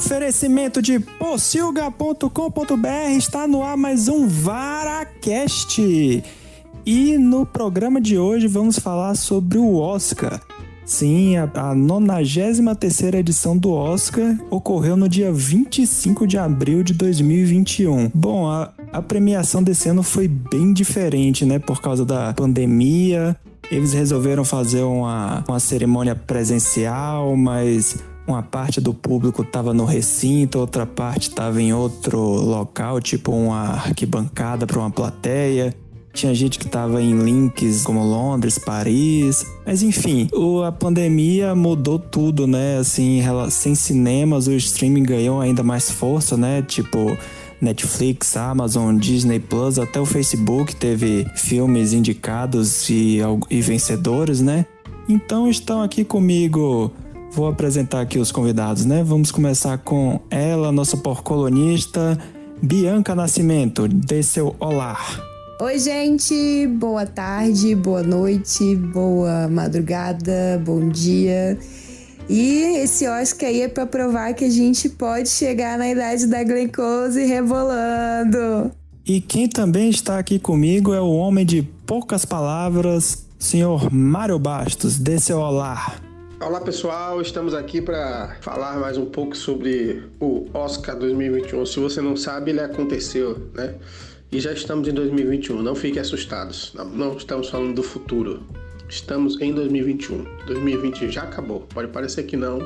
oferecimento de pocilga.com.br está no ar mais um VaraCast. E no programa de hoje vamos falar sobre o Oscar. Sim, a, 93 edição do Oscar ocorreu no dia 25 de abril de 2021. Bom, a, a premiação desse ano foi bem diferente, né? Por causa da pandemia. Eles resolveram fazer uma, uma cerimônia presencial, mas uma parte do público estava no recinto, outra parte estava em outro local, tipo uma arquibancada para uma plateia. Tinha gente que estava em links como Londres, Paris. Mas enfim, o, a pandemia mudou tudo, né? Assim, sem cinemas, o streaming ganhou ainda mais força, né? Tipo, Netflix, Amazon, Disney Plus, até o Facebook teve filmes indicados e, e vencedores, né? Então estão aqui comigo. Vou apresentar aqui os convidados, né? Vamos começar com ela, nossa porcolonista, Bianca Nascimento. Dê seu olá. Oi, gente, boa tarde, boa noite, boa madrugada, bom dia. E esse Oscar aí é para provar que a gente pode chegar na idade da Glencoe rebolando. E quem também está aqui comigo é o homem de poucas palavras, senhor Mário Bastos. Dê seu olá. Olá pessoal, estamos aqui para falar mais um pouco sobre o Oscar 2021. Se você não sabe, ele aconteceu, né? E já estamos em 2021, não fiquem assustados. Não, não estamos falando do futuro. Estamos em 2021. 2020 já acabou. Pode parecer que não,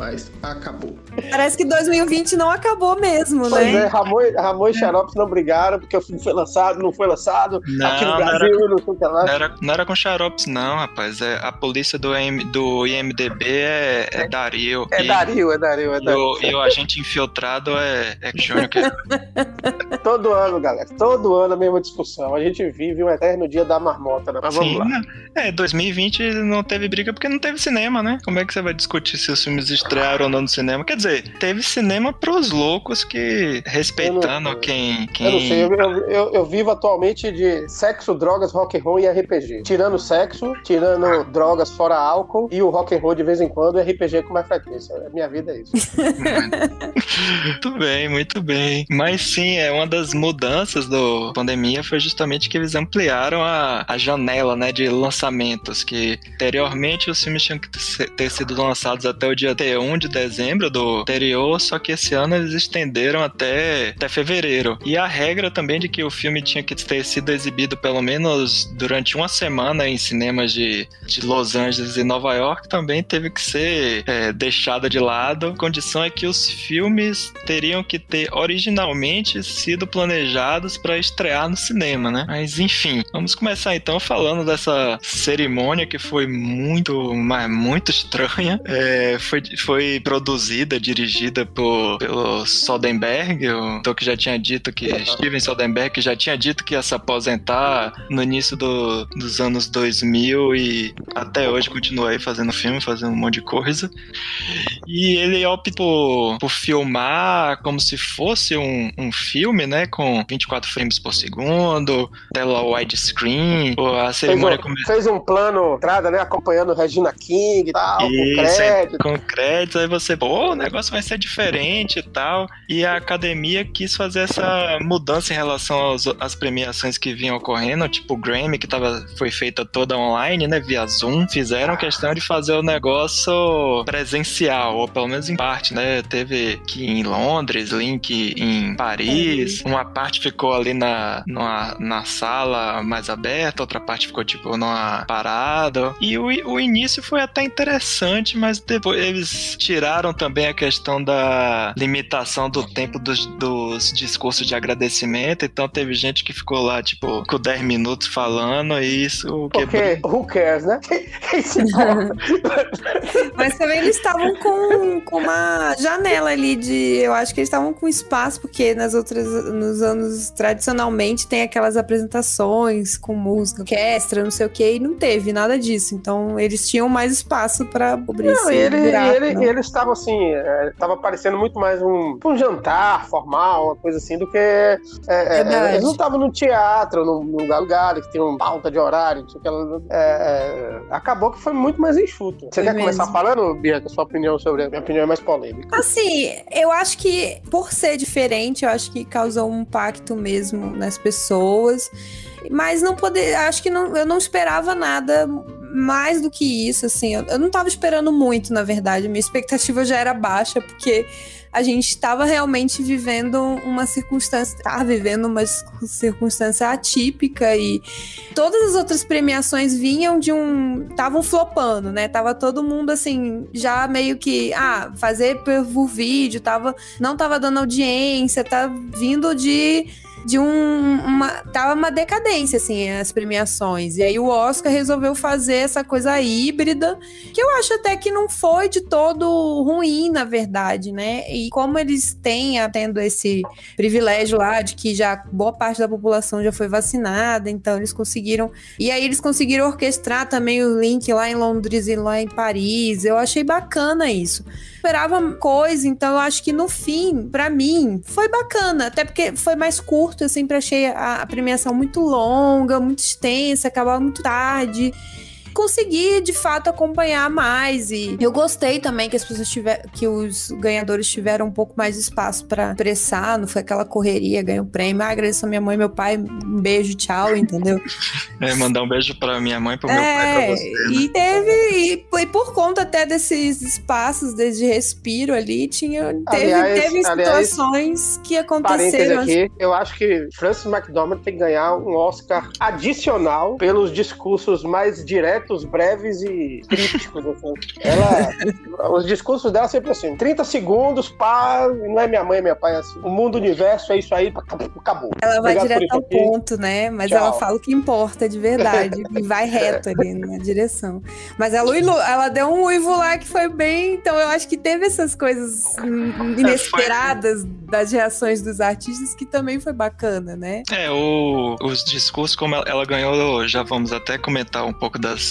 mas acabou. Parece que 2020 não acabou mesmo, pois né? É, Ramon, Ramon e Xarope não brigaram porque o filme foi lançado, não foi lançado não, aqui no Brasil, não, era, não sei o que lá. Não era, não era com Xaropes, não, rapaz. É, a polícia do, M, do IMDB é, é, é Dario. É e, Dario, é Dario, é Dario. E o, e o agente infiltrado é, é Júnior. Que... todo ano, galera, todo ano a mesma discussão. A gente vive um eterno dia da marmota, né? Mas vamos Sim, lá. Não. É, 2020 não teve briga porque não teve cinema, né? Como é que você vai discutir se os filmes estrearam no cinema. Quer dizer, teve cinema pros loucos que, respeitando não, quem, quem. Eu não sei, eu, eu, eu, vivo atualmente de sexo, drogas, rock and roll e RPG. Tirando sexo, tirando drogas fora álcool e o rock and roll de vez em quando e RPG com mais frequência. Minha vida é isso. muito bem, muito bem. Mas sim, é uma das mudanças da pandemia foi justamente que eles ampliaram a, a janela né, de lançamentos, que anteriormente os filmes tinham que ter sido lançados até o dia 1 de dezembro do anterior, só que esse ano eles estenderam até, até fevereiro. E a regra também de que o filme tinha que ter sido exibido pelo menos durante uma semana em cinemas de, de Los Angeles e Nova York também teve que ser é, deixada de lado. A condição é que os filmes teriam que ter originalmente sido planejados para estrear no cinema, né? Mas enfim, vamos começar então falando dessa cerimônia que foi muito, mas muito estranha. É, foi, foi produzida, dirigida por, pelo Soderbergh, o que já tinha dito que Steven Soderbergh já tinha dito que ia se aposentar no início do, dos anos 2000 e até hoje continua aí fazendo filme, fazendo um monte de coisa. E ele opta por, por filmar como se fosse um, um filme, né, com 24 frames por segundo, tela widescreen, a cerimônia fez um, fez um plano, entrada, né, acompanhando Regina King e tal, Isso, com crédito. Com crédito, aí você você, pô, o negócio vai ser diferente e tal. E a academia quis fazer essa mudança em relação aos, às premiações que vinham ocorrendo, tipo o Grammy, que tava, foi feita toda online, né, via Zoom. Fizeram questão de fazer o negócio presencial, ou pelo menos em parte, né? Teve que em Londres, Link em Paris, uma parte ficou ali na, numa, na sala mais aberta, outra parte ficou tipo numa parada. E o, o início foi até interessante, mas depois eles tiraram tiraram também a questão da limitação do tempo dos, dos discursos de agradecimento, então teve gente que ficou lá, tipo, com 10 minutos falando e isso Porque, quebrou. who cares, né? Mas também eles estavam com, com uma janela ali de. Eu acho que eles estavam com espaço, porque nas outras nos anos tradicionalmente tem aquelas apresentações com música, orquestra, não sei o que, e não teve nada disso. Então eles tinham mais espaço para cobrir não, esse ele, buraco, ele, né? Eles estavam assim, estava é, parecendo muito mais um, um jantar formal, uma coisa assim, do que. É, é, eles não estavam no teatro, num, num lugar que tem uma pauta de horário, que ela, é, acabou que foi muito mais enxuto. Você foi quer mesmo. começar falando, Bianca, sua opinião sobre. Minha opinião é mais polêmica. Assim, eu acho que por ser diferente, eu acho que causou um impacto mesmo nas pessoas. Mas não poder, acho que não, eu não esperava nada mais do que isso, assim. Eu, eu não estava esperando muito, na verdade. Minha expectativa já era baixa, porque a gente estava realmente vivendo uma circunstância, estava vivendo uma circunstância atípica e todas as outras premiações vinham de um, estavam flopando, né? Tava todo mundo assim, já meio que, ah, fazer por vídeo, tava, não tava dando audiência, tá vindo de de um, uma. Tava uma decadência, assim, as premiações. E aí o Oscar resolveu fazer essa coisa híbrida, que eu acho até que não foi de todo ruim, na verdade, né? E como eles têm, tendo esse privilégio lá de que já boa parte da população já foi vacinada, então eles conseguiram. E aí eles conseguiram orquestrar também o link lá em Londres e lá em Paris. Eu achei bacana isso esperava coisa, então eu acho que no fim, para mim, foi bacana. Até porque foi mais curto, eu sempre achei a, a premiação muito longa, muito extensa, acabava muito tarde consegui de fato acompanhar mais e eu gostei também que as pessoas tiveram que os ganhadores tiveram um pouco mais de espaço para expressar, não foi aquela correria, ganhou prêmio. Ah, agradeço a minha mãe e meu pai, um beijo, tchau, entendeu? É, mandar um beijo para minha mãe e pro meu é, pai pra você. Né? E teve e, e, por conta até desses espaços de respiro ali, tinha teve, aliás, teve situações aliás, que aconteceram. Aqui, eu acho que Francis McDormand tem que ganhar um Oscar adicional pelos discursos mais diretos breves e críticos. Assim. Ela, os discursos dela sempre assim, 30 segundos, pá, não é minha mãe, é meu pai, é assim. O mundo, o universo, é isso aí, acabou. Ela vai Obrigado direto ao ponto, né? Mas Tchau. ela fala o que importa de verdade e vai reto ali na direção. Mas ela, ela deu um uivo lá que foi bem, então eu acho que teve essas coisas inesperadas das reações dos artistas que também foi bacana, né? É, o, os discursos, como ela, ela ganhou, já vamos até comentar um pouco das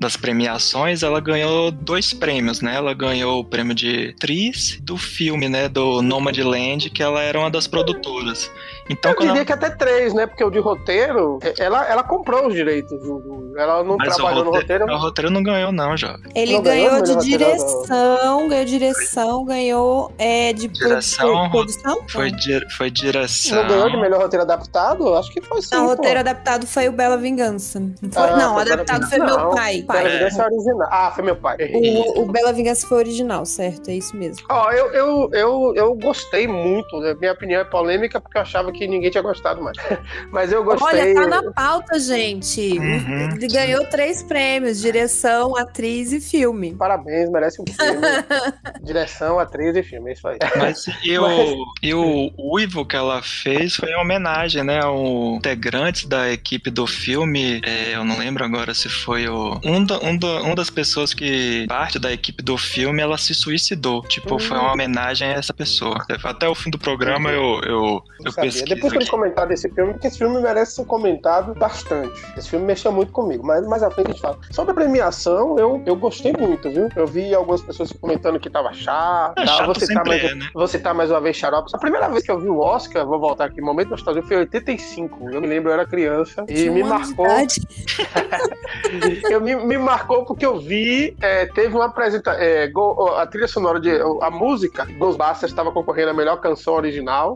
das premiações, ela ganhou dois prêmios, né? Ela ganhou o prêmio de atriz do filme, né? Do Nomadland, que ela era uma das produtoras. Então, eu diria ela... que até três, né? Porque o de roteiro, ela, ela comprou os direitos. Ela não Mas trabalhou roteiro, no roteiro. O roteiro não ganhou, não, jovem. Ele não ganhou, ganhou de direção, ganhou direção, ganhou é, de direção, produção? Foi, di foi direção. Não ganhou de melhor roteiro adaptado? Acho que foi sim. Não, o roteiro adaptado foi o Bela Vingança. Foi, ah, não, o adaptado foi não, meu pai. pai. Bela Vingança é original. Ah, foi meu pai. O, o Bela Vingança foi original, certo? É isso mesmo. Ó, oh, eu, eu, eu, eu gostei muito. Né? Minha opinião é polêmica porque eu achava que ninguém tinha gostado mais. Mas eu gostei. Olha, tá na pauta, gente. Uhum, Ele ganhou três prêmios: direção, atriz e filme. Parabéns, merece um filme. direção, atriz e filme, é isso aí. Mas e, Mas... O, e o uivo que ela fez foi em homenagem, né? Ao integrante da equipe do filme. É, eu não lembro agora se foi o. Um, da, um, da, um das pessoas que parte da equipe do filme, ela se suicidou. Tipo, uhum. foi uma homenagem a essa pessoa. Até o fim do programa eu, eu, eu pesquiso. Depois que comentar desse filme, porque esse filme merece ser comentado bastante. Esse filme mexeu muito comigo, mas mais à frente a gente fala. Sobre a premiação, eu, eu gostei muito, viu? Eu vi algumas pessoas comentando que tava chato. É, chato você, tá mais, é, né? você tá mais uma vez xarope. A primeira vez que eu vi o Oscar, vou voltar aqui, momento nostalgia, foi em 85. Eu me lembro, eu era criança. E me marcou. eu me, me marcou porque eu vi, é, teve uma apresentação. É, a trilha sonora de. A música, Ghostbusters estava concorrendo a melhor canção original.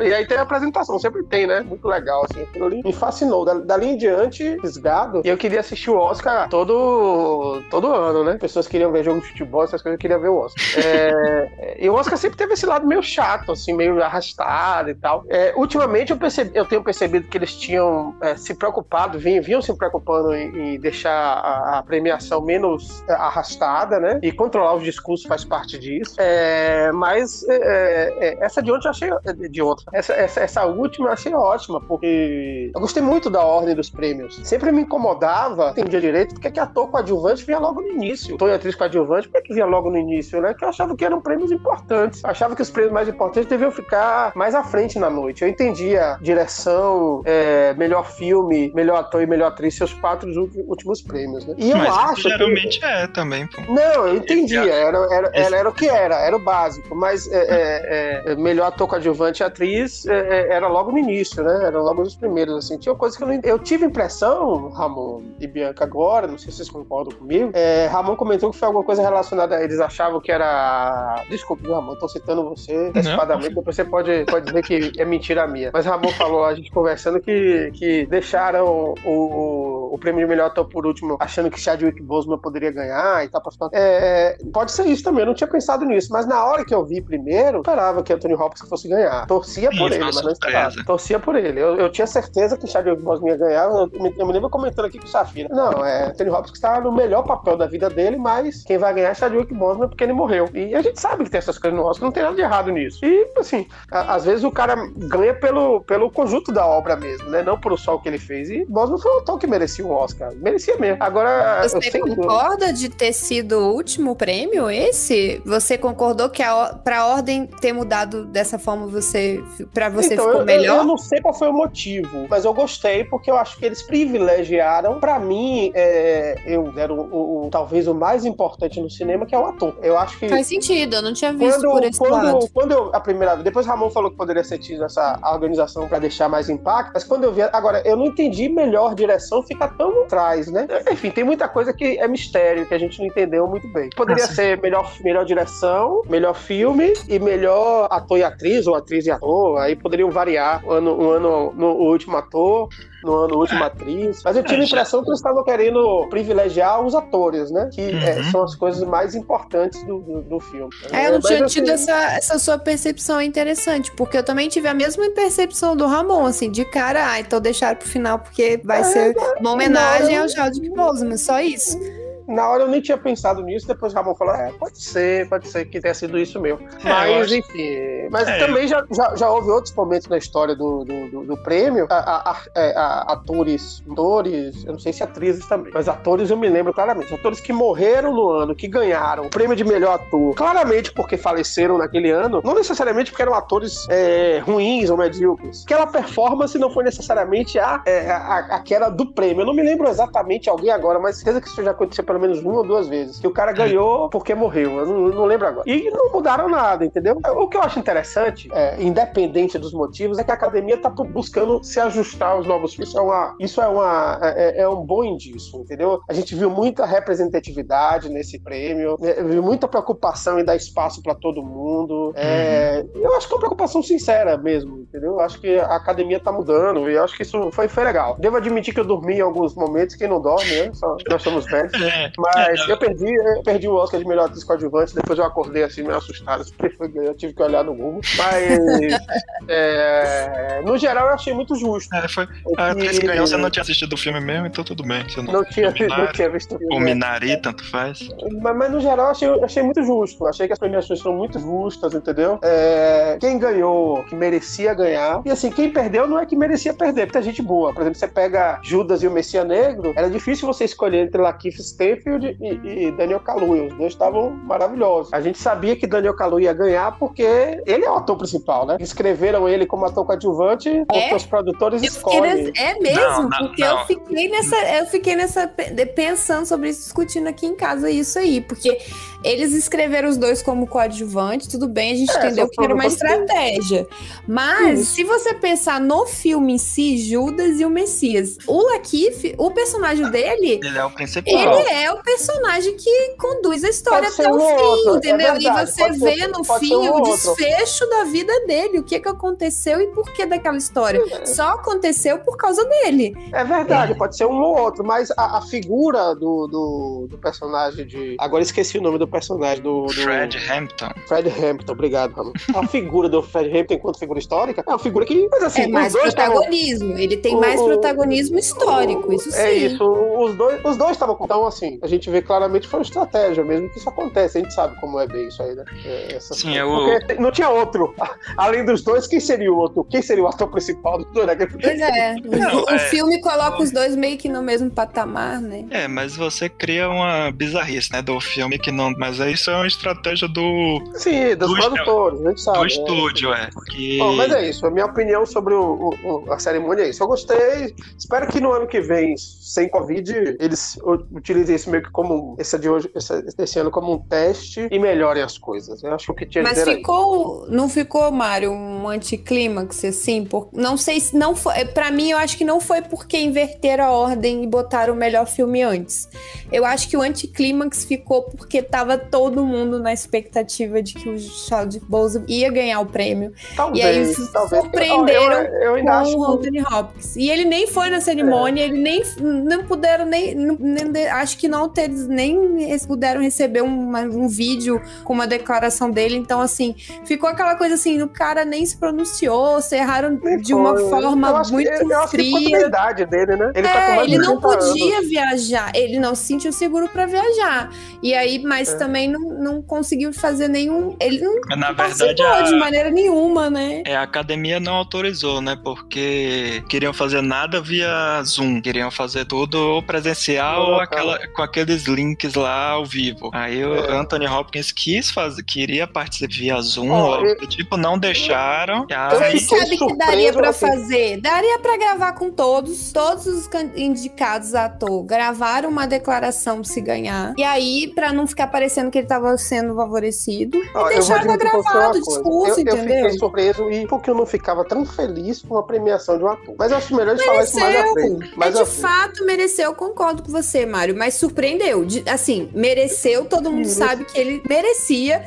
E aí tem a apresentação sempre tem, né? Muito legal, assim. Aquilo ali me fascinou. Dali em diante, fisgado. E eu queria assistir o Oscar todo, todo ano, né? Pessoas queriam ver jogo de futebol, essas coisas, eu queria ver o Oscar. É, e o Oscar sempre teve esse lado meio chato, assim, meio arrastado e tal. É, ultimamente eu, percebi, eu tenho percebido que eles tinham é, se preocupado, vinham, vinham se preocupando em, em deixar a, a, premiação menos é, arrastada, né? E controlar os discursos faz parte disso. É, mas é, essa de ontem eu achei. De outra. Essa, essa, essa última eu achei ótima, porque eu gostei muito da ordem dos prêmios. Sempre me incomodava, entendia direito, porque que ator coadjuvante vinha logo no início. Ator e atriz coadjuvante, por que vinha logo no início, né? Que eu achava que eram prêmios importantes. Eu achava que os prêmios mais importantes deviam ficar mais à frente na noite. Eu entendia direção, é, melhor filme, melhor ator e melhor atriz, seus quatro últimos prêmios, né? E eu Mas acho. geralmente que... é também, pô. Não, eu entendi. Era, era, era, era, o que era, era o básico. Mas é, é, é melhor ator coadjuvante e atriz é, é, era logo no início, né? Era logo nos primeiros, assim. Tinha coisa que eu não Eu tive impressão, Ramon e Bianca, agora, não sei se vocês concordam comigo. É, Ramon comentou que foi alguma coisa relacionada. Eles achavam que era. Desculpe, Ramon, tô citando você antecipadamente, depois você pode, pode dizer que é mentira minha. Mas Ramon falou, a gente conversando, que, que deixaram o, o, o prêmio de melhor ator por último, achando que Chadwick Boseman poderia ganhar e tal. É, pode ser isso também, eu não tinha pensado nisso. Mas na hora que eu vi primeiro, esperava que Anthony Hopkins fosse ganhar. Torcia por ele, mas não esperava. Torcia por ele. Eu, eu tinha certeza que Chadwick Boseman ia ganhar. Eu, eu, me lembro comentando aqui com o Safira. Não, é Anthony Hopkins está no melhor papel da vida dele, mas quem vai ganhar é Chadwick Boseman porque ele morreu. E a gente sabe que tem essas coisas no Oscar, não tem nada de errado nisso. E, assim, a, às vezes o cara ganha pelo, pelo conjunto da obra mesmo, né? Não por só o que ele fez. E Boseman foi um autor que merecia um Oscar. Merecia mesmo. Agora. Você concorda de ter sido o último prêmio esse? Você concordou que a, pra ordem ter mudado dessa forma você para você então, ficou eu, melhor? Eu, não sei qual foi o motivo, mas eu gostei porque eu acho que eles privilegiaram. Para mim, é, eu era o, o, talvez o mais importante no cinema, que é o ator. Eu acho que faz sentido. Eu não tinha visto quando, por esse quando, lado. Quando eu a primeira vez, depois Ramon falou que poderia ser tido essa organização para deixar mais impacto, mas quando eu vi agora eu não entendi melhor direção tão atrás, né? Enfim, tem muita coisa que é mistério que a gente não entendeu muito bem. Poderia ah, ser melhor melhor direção, melhor filme e melhor ator e atriz ou atriz e ator. Aí poderiam variar um ano, um ano no último ator, no ano último atriz. Mas eu tive a impressão que eles estavam querendo privilegiar os atores, né? Que é, uhum. é, são as coisas mais importantes do, do, do filme. É, eu não tinha tido assim... essa, essa sua percepção interessante, porque eu também tive a mesma percepção do Ramon, assim, de cara, ah, então deixaram pro final porque vai é, ser uma homenagem ao Chadwick Boseman, só isso na hora eu nem tinha pensado nisso, depois o Ramon falou, é, pode ser, pode ser que tenha sido isso mesmo. É, mas, enfim. Mas é, também já, já, já, houve outros momentos na história do, do, do, do prêmio, a, a, a, é, atores, atores, eu não sei se atrizes também, mas atores eu me lembro claramente. Atores que morreram no ano, que ganharam o prêmio de melhor ator, claramente porque faleceram naquele ano, não necessariamente porque eram atores é, ruins ou medíocres. Aquela performance não foi necessariamente a, é, a, aquela do prêmio. Eu não me lembro exatamente alguém agora, mas certeza que isso já aconteceu pelo menos uma ou duas vezes. Que o cara ganhou porque morreu. Eu não, não lembro agora. E não mudaram nada, entendeu? O que eu acho interessante, é, independente dos motivos, é que a academia tá buscando se ajustar aos novos filmes. Isso é, uma, isso é, uma, é, é, é um bom indício, entendeu? A gente viu muita representatividade nesse prêmio, né? viu muita preocupação em dar espaço para todo mundo. É, uhum. Eu acho que é uma preocupação sincera mesmo, entendeu? Eu acho que a academia tá mudando e eu acho que isso foi, foi legal. Devo admitir que eu dormi em alguns momentos, quem não dorme, né? Só, nós somos velhos. É. Mas é, eu perdi, eu perdi o Oscar de melhor atriz coadjuvante, depois eu acordei assim, meio assustado, eu tive que olhar no Google. Mas, é, no geral, eu achei muito justo. É, foi, a atriz que ganhou, você não tinha assistido o filme mesmo, então tudo bem. Você não, não, tinha, não tinha visto o filme. O Minari, tanto faz. Mas, mas, no geral, eu achei, achei muito justo. Achei que as premiações foram muito justas, entendeu? É, quem ganhou, que merecia ganhar. E assim, quem perdeu não é que merecia perder, porque tem gente boa. Por exemplo, você pega Judas e o Messias Negro, era difícil você escolher entre Lakeith Stanfield Stanfield e, e Daniel Kaluuya. Os dois estavam maravilhosos. A gente sabia que Daniel Kaluuya ia ganhar porque ele é o ator principal, né? Escreveram ele como ator coadjuvante, é? porque os produtores eu escolhem. É mesmo, não, não, porque não. eu fiquei nessa, eu fiquei nessa pensando sobre isso, discutindo aqui em casa isso aí, porque eles escreveram os dois como coadjuvante, tudo bem, a gente é, entendeu que era uma estratégia. Mas, Isso. se você pensar no filme em si, Judas e o Messias, o Lakif, o personagem dele. Ele é o principal. Ele é o personagem que conduz a história até o fim, outro. É entendeu? É verdade, e você vê ser, no fim um o desfecho da vida dele, o que, que aconteceu e por que daquela história. É. Só aconteceu por causa dele. É verdade, pode ser um ou outro, mas a, a figura do, do, do personagem de. Agora esqueci o nome do do personagem do, do... Fred Hampton. Fred Hampton, obrigado, Ramon. A figura do Fred Hampton enquanto figura histórica é uma figura que, mas assim, é mais protagonismo. Tavam... Ele tem o, mais protagonismo histórico, isso é sim. É isso. Os dois, os dois estavam. Então, assim, a gente vê claramente que foi uma estratégia mesmo que isso acontece. A gente sabe como é bem isso aí, né? É, essa... Sim, é o... Porque não tinha outro. Além dos dois, quem seria o outro? Quem seria o ator principal do dois? Né? Pois é. Não, o é... filme coloca os dois meio que no mesmo patamar, né? É, mas você cria uma bizarrice, né? Do filme que não. Mas isso é uma estratégia do. Sim, dos do produtores, a gente sabe. Do é. estúdio, é. Que... Bom, mas é isso. A minha opinião sobre o, o, a cerimônia é isso. Eu gostei. Espero que no ano que vem, sem Covid, eles utilizem isso meio que como. Esse, de hoje, esse, esse ano como um teste e melhorem as coisas. Eu acho que o que tinha Mas ficou. Não ficou, Mário, um anticlímax, assim? Por, não sei se não foi. Pra mim, eu acho que não foi porque inverteram a ordem e botaram o melhor filme antes. Eu acho que o anticlímax ficou porque tava todo mundo na expectativa de que o Chadwick Boseman ia ganhar o prêmio. Talvez, e aí talvez. surpreenderam eu, eu, eu com o Anthony Hopkins. E ele nem foi na cerimônia, é. ele nem não puderam nem, nem, acho que não eles nem puderam receber um, um vídeo com uma declaração dele. Então assim, ficou aquela coisa assim, o cara nem se pronunciou, cerraram de uma forma muito que, fria. a idade dele, né? Ele, tá é, tá ele não podia anos. viajar, ele não se sentiu seguro para viajar. E aí, mas. Também não, não conseguiu fazer nenhum. Ele não Na verdade, a... de maneira nenhuma, né? É, a academia não autorizou, né? Porque queriam fazer nada via Zoom. Queriam fazer tudo ou presencial ou aquela, com aqueles links lá ao vivo. Aí o é. Anthony Hopkins quis fazer, queria participar via Zoom, oh, eu... tipo, não deixaram. Aí... Você sabe que daria para assim. fazer? Daria para gravar com todos, todos os indicados a ator gravaram uma declaração se ganhar. E aí, para não ficar parecendo que ele tava sendo favorecido, ah, e deixava gravado o discurso, eu, entendeu? Eu fiquei surpreso e porque eu não ficava tão feliz com a premiação de um ator. Mas eu acho melhor de falar isso mais à frente. É, de fato, mereceu, concordo com você, Mário, mas surpreendeu. De, assim, mereceu, todo mundo sabe que ele merecia.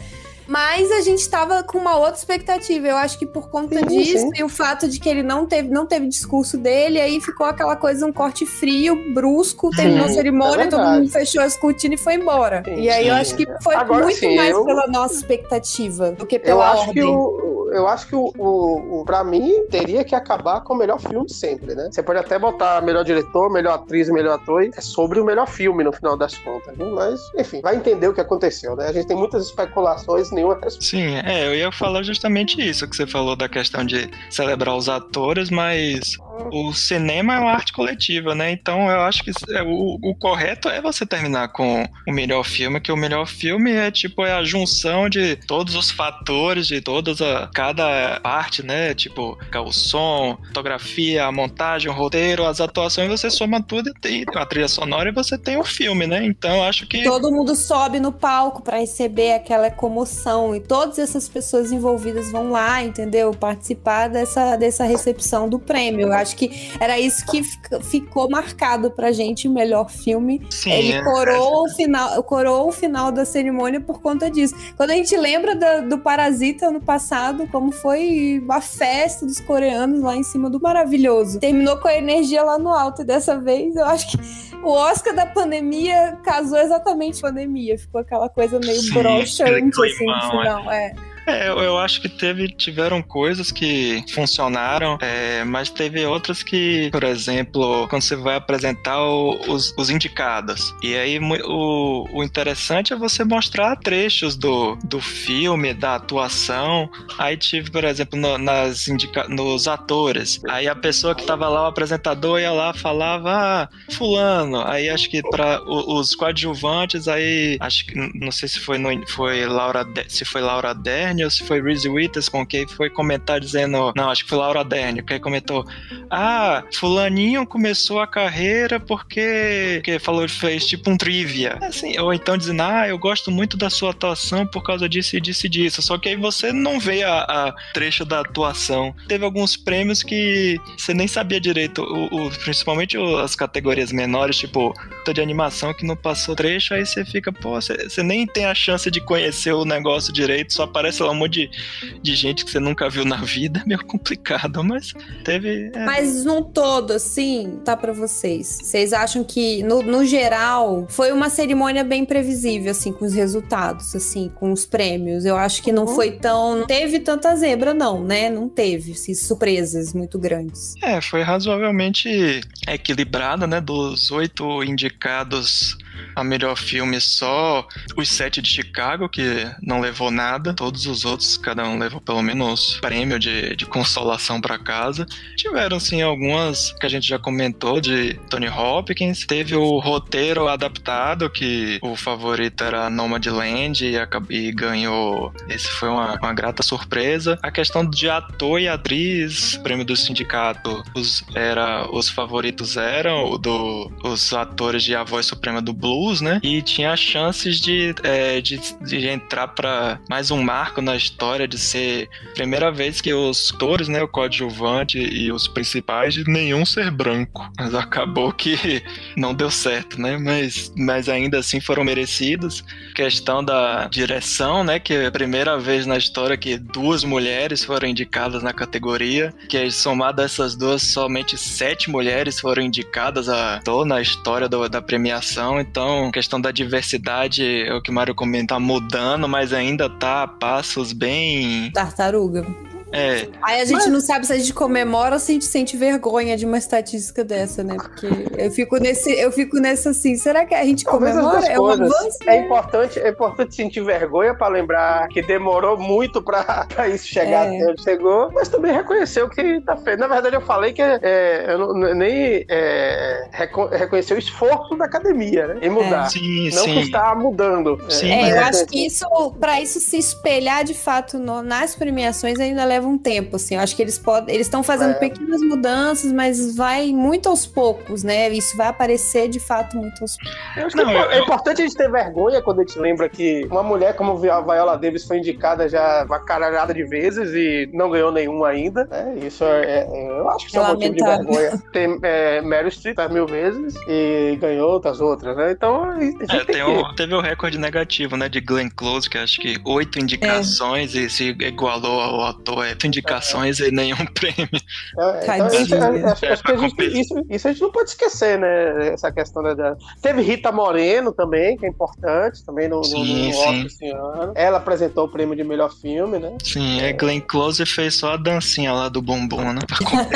Mas a gente estava com uma outra expectativa. Eu acho que por conta sim, disso sim. e o fato de que ele não teve, não teve discurso dele, aí ficou aquela coisa, um corte frio, brusco, terminou a cerimônia, é todo mundo fechou as cortinas e foi embora. Sim, e aí eu acho que foi Agora, muito mais eu... pela nossa expectativa do que pela eu acho ordem. Que o eu acho que o, o, o para mim teria que acabar com o melhor filme sempre, né? Você pode até botar melhor diretor, melhor atriz, melhor ator, é sobre o melhor filme no final das contas, viu? mas enfim, vai entender o que aconteceu, né? A gente tem muitas especulações, nenhuma resposta. Sim, é, eu ia falar justamente isso que você falou da questão de celebrar os atores, mas o cinema é uma arte coletiva, né? Então eu acho que é, o, o, correto é você terminar com o melhor filme, que o melhor filme é tipo é a junção de todos os fatores, de todas a cada parte, né? Tipo o som, fotografia, a montagem, o roteiro, as atuações, você soma tudo e tem a trilha sonora e você tem o filme, né? Então eu acho que todo mundo sobe no palco para receber aquela comoção e todas essas pessoas envolvidas vão lá, entendeu? Participar dessa dessa recepção do prêmio. Acho acho que era isso que ficou marcado pra gente, o melhor filme. Sim, Ele é. coroou, o final, coroou o final da cerimônia por conta disso. Quando a gente lembra do, do Parasita ano passado, como foi a festa dos coreanos lá em cima do maravilhoso. Terminou com a energia lá no alto, e dessa vez eu acho que o Oscar da pandemia casou exatamente com a pandemia. Ficou aquela coisa meio Sim, broxante, assim, no final. É. é. Eu, eu, acho que teve, tiveram coisas que funcionaram, é, mas teve outras que, por exemplo, quando você vai apresentar o, os, os, indicados. E aí o, o, interessante é você mostrar trechos do, do filme, da atuação. Aí tive, por exemplo, no, nas indica, nos atores. Aí a pessoa que estava lá, o apresentador, ia lá falava, ah, fulano. Aí acho que para os coadjuvantes, aí acho que não sei se foi no, foi Laura se foi Laura Dern ou se foi Reese Witherspoon, que foi comentar dizendo. Não, acho que foi Laura Dern, que comentou: Ah, Fulaninho começou a carreira porque, porque falou, fez tipo um trivia. Assim, ou então dizendo: Ah, eu gosto muito da sua atuação por causa disso e disso e disso. Só que aí você não vê a, a trecho da atuação. Teve alguns prêmios que você nem sabia direito, o, o principalmente as categorias menores, tipo, de animação que não passou trecho, aí você fica, pô, você, nem tem a chance de conhecer o negócio direito, só aparece um monte de, de gente que você nunca viu na vida, é meio complicado, mas teve. É. Mas num todo, assim, tá para vocês. Vocês acham que, no, no geral, foi uma cerimônia bem previsível, assim, com os resultados, assim, com os prêmios. Eu acho que não uhum. foi tão. Não teve tanta zebra, não, né? Não teve, assim, surpresas muito grandes. É, foi razoavelmente equilibrada, né? Dos oito indicados a melhor filme só os sete de Chicago, que não levou nada. Todos os outros, cada um levou pelo menos prêmio de, de consolação para casa. Tiveram, sim, algumas que a gente já comentou de Tony Hopkins. Teve o roteiro adaptado, que o favorito era Nomadland e, e ganhou. Esse foi uma, uma grata surpresa. A questão de ator e atriz, prêmio do sindicato, os, era, os favoritos eram do, os atores de A Voz Suprema do Blue blues, né? E tinha chances de, é, de, de entrar para mais um marco na história, de ser a primeira vez que os atores, né, o coadjuvante e os principais, de nenhum ser branco. Mas acabou que não deu certo, né? Mas, mas ainda assim foram merecidos. Questão da direção, né? Que é a primeira vez na história que duas mulheres foram indicadas na categoria, que é somado a essas duas, somente sete mulheres foram indicadas a, na história do, da premiação. Então então, questão da diversidade, é o que o Mário comenta, tá mudando, mas ainda tá a passos bem. Tartaruga. É. Aí a gente Mas... não sabe se a gente comemora ou se a gente sente vergonha de uma estatística dessa, né? Porque eu fico nesse, eu fico nessa assim, será que a gente comemora? É um avanço? É importante, é importante sentir vergonha para lembrar que demorou muito para isso chegar é. até onde chegou, mas também reconheceu que tá feio. Na verdade, eu falei que é, eu não, nem é, reconheceu o esforço da academia, né? Em mudar. É. Sim, não sim. que está mudando. Sim, é, eu acho que isso, para isso se espelhar de fato no, nas premiações ainda leva leva um tempo, assim. Eu acho que eles podem, eles estão fazendo é. pequenas mudanças, mas vai muito aos poucos, né? Isso vai aparecer de fato muito aos poucos. Não, é, é, importante a gente ter vergonha quando a gente lembra que uma mulher como a Viola Davis foi indicada já uma caralhada de vezes e não ganhou nenhum ainda. Né? Isso é, é, eu acho que isso é, um motivo de vergonha. Tem é, Meryl Streep mil vezes e ganhou outras outras, né? Então a gente é, tem que... teve o recorde negativo, né? De Glenn Close, que acho que oito indicações e se igualou ao ator indicações e nenhum prêmio. É, então, isso, acho, acho que a gente, isso, isso, a gente não pode esquecer, né? Essa questão da. Teve Rita Moreno também, que é importante, também no, sim, no, no sim. ano. Ela apresentou o prêmio de melhor filme, né? Sim, é, Glenn Close fez só a dancinha lá do bumbum, né?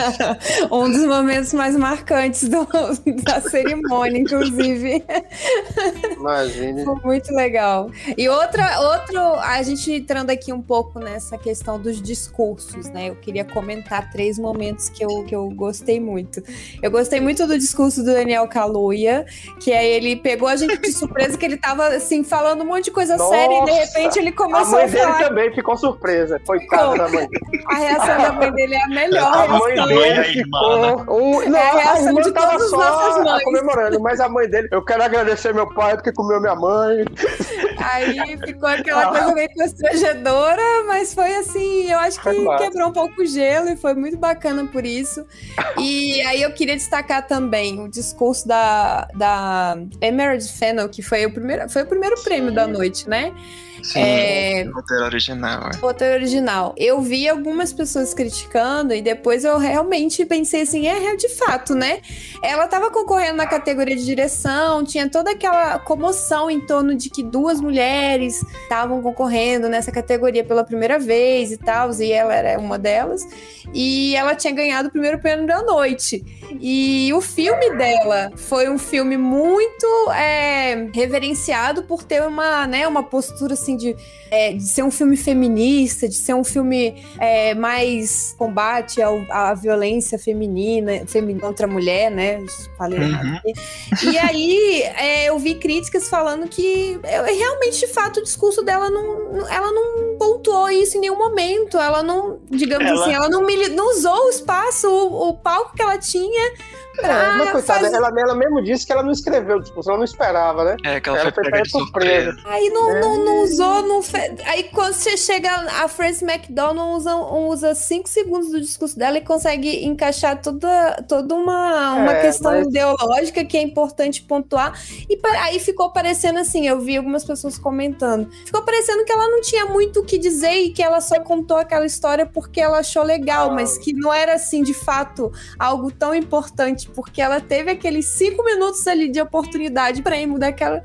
um dos momentos mais marcantes do, da cerimônia, inclusive. Imagine. Foi muito legal. E outra, outro, a gente entrando aqui um pouco nessa questão dos discursos discursos, né? Eu queria comentar três momentos que eu, que eu gostei muito. Eu gostei muito do discurso do Daniel Kaluuya, que aí ele pegou a gente de surpresa que ele tava, assim, falando um monte de coisa Nossa, séria e de repente ele começou a, mãe a falar... dele também ficou surpresa. Foi cara da mãe A reação da mãe dele é a melhor a mãe dele ficou... Um... Não, é a reação a de tava só comemorando, mas a mãe dele... Eu quero agradecer meu pai porque comeu minha mãe. Aí ficou aquela coisa meio constrangedora, mas foi assim, eu acho que quebrou um pouco o gelo e foi muito bacana por isso. E aí eu queria destacar também o discurso da, da Emerald Fennel, que foi o primeiro, foi o primeiro prêmio da noite, né? Sim, é... roteiro original. É. Roteiro original. Eu vi algumas pessoas criticando e depois eu realmente pensei assim, é, de fato, né? Ela estava concorrendo na categoria de direção, tinha toda aquela comoção em torno de que duas mulheres estavam concorrendo nessa categoria pela primeira vez e tal, e ela era uma delas. E ela tinha ganhado o primeiro prêmio da noite. E o filme dela foi um filme muito é, reverenciado por ter uma, né, uma postura assim de, é, de ser um filme feminista, de ser um filme é, mais combate ao, à violência feminina, feminina contra a mulher, né? Falei uhum. E aí é, eu vi críticas falando que é, realmente, de fato, o discurso dela não, ela não pontuou isso em nenhum momento. Ela não, digamos ela... assim, ela não, não usou o espaço, o, o palco que ela tinha É, mas coitada, faz... ela, ela mesmo disse que ela não escreveu o discurso, ela não esperava, né? É, que ela, ela foi pega de surpresa. surpresa. Aí não, é. não, não usou, não fe... aí quando você chega, a Frances McDonald usa, usa cinco segundos do discurso dela e consegue encaixar toda, toda uma, uma é, questão mas... ideológica que é importante pontuar. E aí ficou parecendo assim, eu vi algumas pessoas comentando, ficou parecendo que ela não tinha muito o que dizer e que ela só contou aquela história porque ela achou legal, ah. mas que não era assim, de fato, algo tão importante porque ela teve aqueles cinco minutos ali de oportunidade prêmio daquela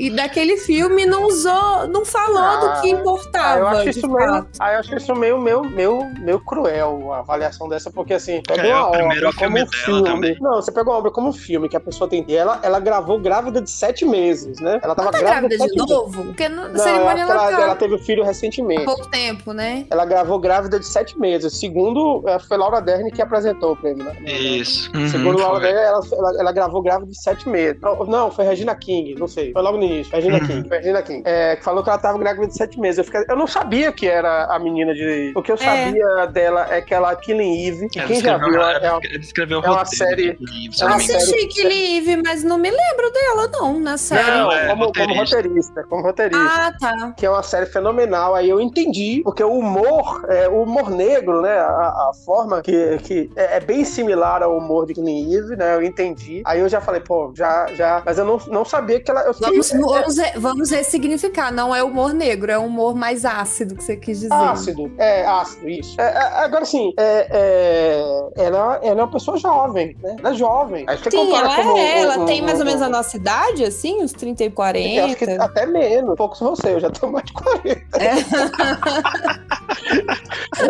e daquele filme não usou, não falou ah, do que importava. eu acho isso meio, ah, eu acho isso meio, meio, meio, meio cruel a avaliação dessa, porque assim, pegou é, uma obra como um filme. Também. Não, você pegou uma obra como um filme que a pessoa tem. Ela, ela gravou grávida de sete meses, né? Ela tava tá grávida, grávida de, de novo? Porque no, não, cerimônia ela, ela, ela teve filho recentemente. Há pouco tempo, né? Ela gravou grávida de sete meses. Segundo, eh, foi Laura Dern que apresentou o prêmio, né? Isso. Uhum, Segundo Laura Dern, ela, ela, ela, gravou grávida de sete meses. Não, não, foi Regina King, não sei. Foi logo no início. Regina uhum. King. Regina King. É, que falou que ela tava grávida de sete meses. Eu, fiquei, eu não sabia que era a menina de. O que eu é. sabia é. dela é que ela Killing Eve. Ela quem já viu? É, é, escreveu é uma série. eu assisti Killing Eve, mas não me lembro dela, não, na série. Não, é, como, roteirista. como roteirista. Como roteirista. Ah, tá. Que é uma série fenomenal. Aí eu entendi, porque o humor, é, o humor negro, né? A, a forma que, que é, é, bem similar ao humor de Killing Eve, né? Eu entendi. Aí eu já falei, pô, já, já. Mas eu não, não sabia que ela. Eu vamos, vamos, vamos ressignificar, não é humor negro, é humor mais ácido que você quis dizer. Ácido, é, ácido, isso. É, é, agora sim, é, é, ela, ela é uma pessoa jovem, né? Ela é jovem. Sim, ela como, é, ela um, tem mais ou menos a nossa idade, assim, uns 30 e 40. Eu acho que até menos, poucos você, eu já tenho mais de 40.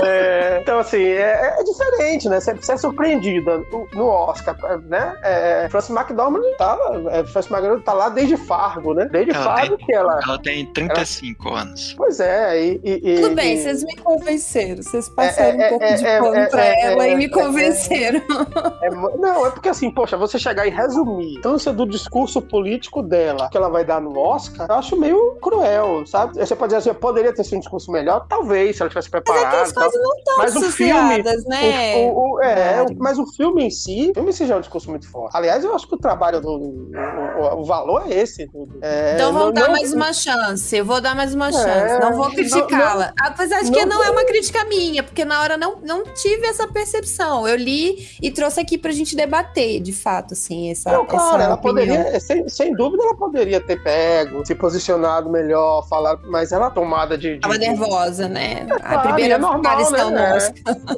É. então, assim, é, é, diferente, né? Você, você é surpreendida no, no Oscar, né? É, Frances McDormand tá, é, Frances McDormand tá lá desde Fargo, né? Desde ela Fargo tem, que ela... Ela tem 35 ela... anos. Pois é, e... e Tudo e, bem, e... vocês me convenceram. Vocês passaram é, um pouco de pano pra ela e me convenceram. não, é porque assim, poxa, você chegar e resumir tanto do discurso político dela que ela vai dar no Oscar, eu acho meio cruel, sabe? Você pode dizer assim, poderia ter sido um discurso melhor? Talvez, se ela tivesse preparado. Mas é que as coisas não estão mas o filme, né? O, o, o, é, mas o filme em si, o filme em si já é um discurso muito forte. Aliás, eu acho que o trabalho do. O, valor é esse. É, então vamos dar não, mais uma chance. Eu vou dar mais uma é, chance. Não vou criticá-la. Apesar de que não, é uma crítica minha, porque na hora não, não tive essa percepção. Eu li e trouxe aqui pra gente debater, de fato, assim, essa. Não, claro, essa ela opinião. poderia, sem, sem dúvida, ela poderia ter pego, se posicionado melhor, falar, mas ela tomada de. de Tava nervosa, né? É, a claro, primeira é normal, né?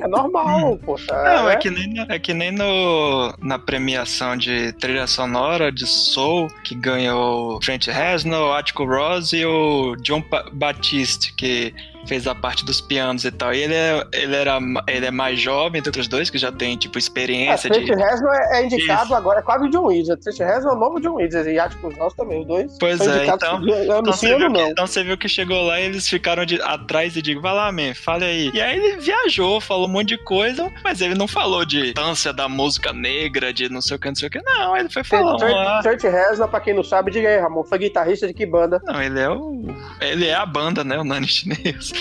É, é normal, poxa. Não, é. é, que nem, é que nem no, na premiação de trilha sonora de Soul, que ganhou Trent Reznor, Attico Ross e o John Batiste, que fez a parte dos pianos e tal. E ele é, ele era, ele é mais jovem do que os dois, que já tem, tipo, experiência. É, Trent de... Reznor é, é indicado Isso. agora, é quase o John Williams. Trent Reznor é o novo John Williams, e Atticus Ross também, os dois. Pois é, então, então, você viu que, então você viu que chegou lá e eles ficaram de, atrás e digo, vai lá, man, fale aí. E aí ele viajou, falou um monte de coisa, mas ele não falou de distância da música negra, de não sei o que, não sei o que. Não, ele foi falando Trent, Trent Reznor, pra quem não sabe, diga aí, Ramon, foi guitarrista de que banda? Não, ele é o... Ele é a banda, né, o Nani Chinês.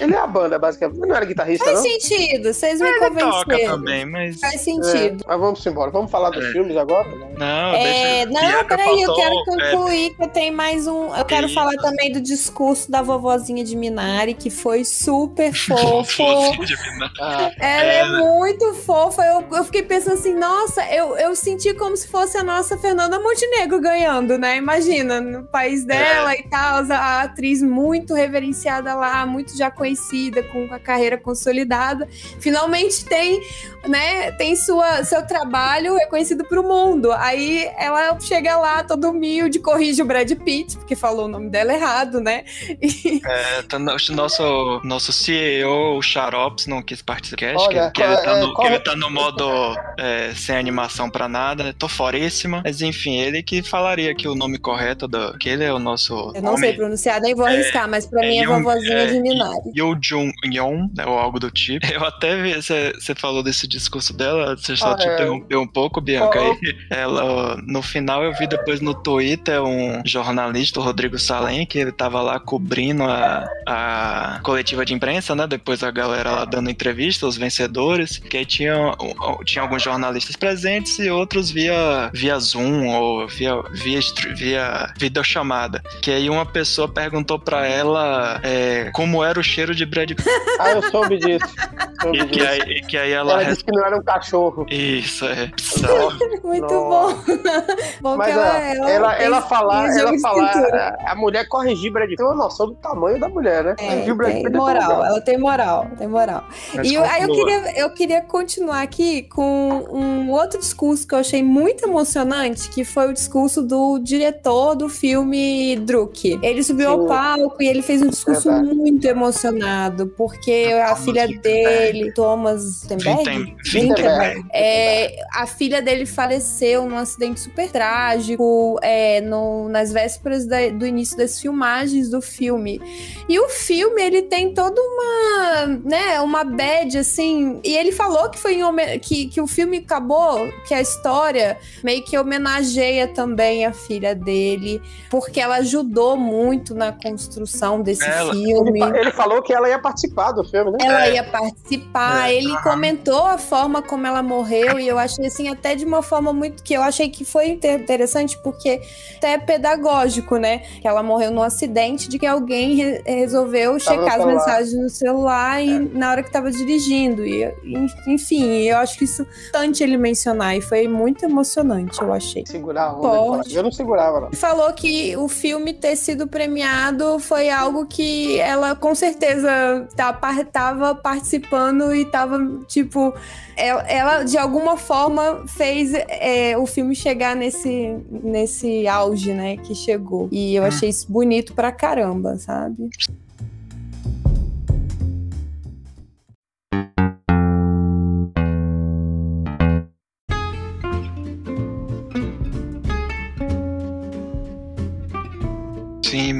Ele é a banda, basicamente. Não era guitarrista, Faz não? sentido, vocês me convenceram. toca também, mas... Faz sentido. É, mas vamos embora. Vamos falar dos é. filmes agora? Não, é, deixa... Não, peraí, eu quero concluir que eu tenho mais um... Eu quero Isso. falar também do discurso da vovozinha de Minari, que foi super fofo. ah, Ela é... é muito fofa. Eu, eu fiquei pensando assim, nossa, eu, eu senti como se fosse a nossa Fernanda Montenegro ganhando, né? Imagina, no país dela é. e tal, a atriz muito reverenciada lá, muito já conhecida com a carreira consolidada, finalmente tem, né, tem sua, seu trabalho reconhecido para o mundo. Aí ela chega lá toda humilde, corrige o Brad Pitt, porque falou o nome dela errado, né? E... É, tá, nosso, nosso CEO, o Xarops, não quis participar, Olha, que, que, ele tá no, que ele tá no modo é, sem animação para nada, né? tô foríssima, mas enfim, ele que falaria aqui o nome correto, do, que ele é o nosso... Eu não sei pronunciar, nem vou arriscar, é, mas para mim é vovozinha de Minari. Yo Jung Yeon, né, ou algo do tipo. Eu até vi, você falou desse discurso dela, você só ah, te é. interrompeu um pouco, Bianca. Oh. Aí, ela, no final eu vi depois no Twitter um jornalista, o Rodrigo Salem, que ele tava lá cobrindo a, a coletiva de imprensa, né? Depois a galera lá dando entrevista, os vencedores, que aí tinha, tinha alguns jornalistas presentes e outros via, via Zoom ou via, via, via videochamada. Que aí uma pessoa perguntou para ela é, como era o cheiro de Brad Pitt. Ah, eu soube disso. Soube e que aí, que aí ela. Ela disse que não era um cachorro. Isso, é. Muito bom. bom Mas ela, ela, ela, ela falar, ela falar, a mulher corrigir Brad Pitt tem uma noção do tamanho da mulher, né? É, tem moral, ela tem moral, tem moral. Mas e eu, aí eu queria, eu queria continuar aqui com um outro discurso que eu achei muito emocionante, que foi o discurso do diretor do filme Druk. Ele subiu Sim. ao palco e ele fez um discurso Verdade. muito emocionado, porque a filha dele, Thomas Wittenberg, Wittenberg. É, a filha dele faleceu num acidente super trágico é, no, nas vésperas da, do início das filmagens do filme. E o filme, ele tem toda uma, né, uma bad, assim, e ele falou que foi em que, que o filme acabou, que a história meio que homenageia também a filha dele, porque ela ajudou muito na construção desse ela, filme. Ele, ele, falou que ela ia participar do filme, né? Ela é. ia participar, é. ele comentou a forma como ela morreu, e eu achei assim, até de uma forma muito que eu achei que foi interessante, porque até é pedagógico, né? Que ela morreu num acidente de que alguém re resolveu tava checar as mensagens no celular e é. na hora que tava dirigindo. E, enfim, eu acho que isso tanto ele mencionar e foi muito emocionante, eu achei. Segurar a onda, eu não segurava, não. Falou que o filme ter sido premiado foi algo que ela com certeza tá, tava participando e tava, tipo, ela, ela de alguma forma fez é, o filme chegar nesse, nesse auge, né, que chegou. E eu hum. achei isso bonito pra caramba, sabe?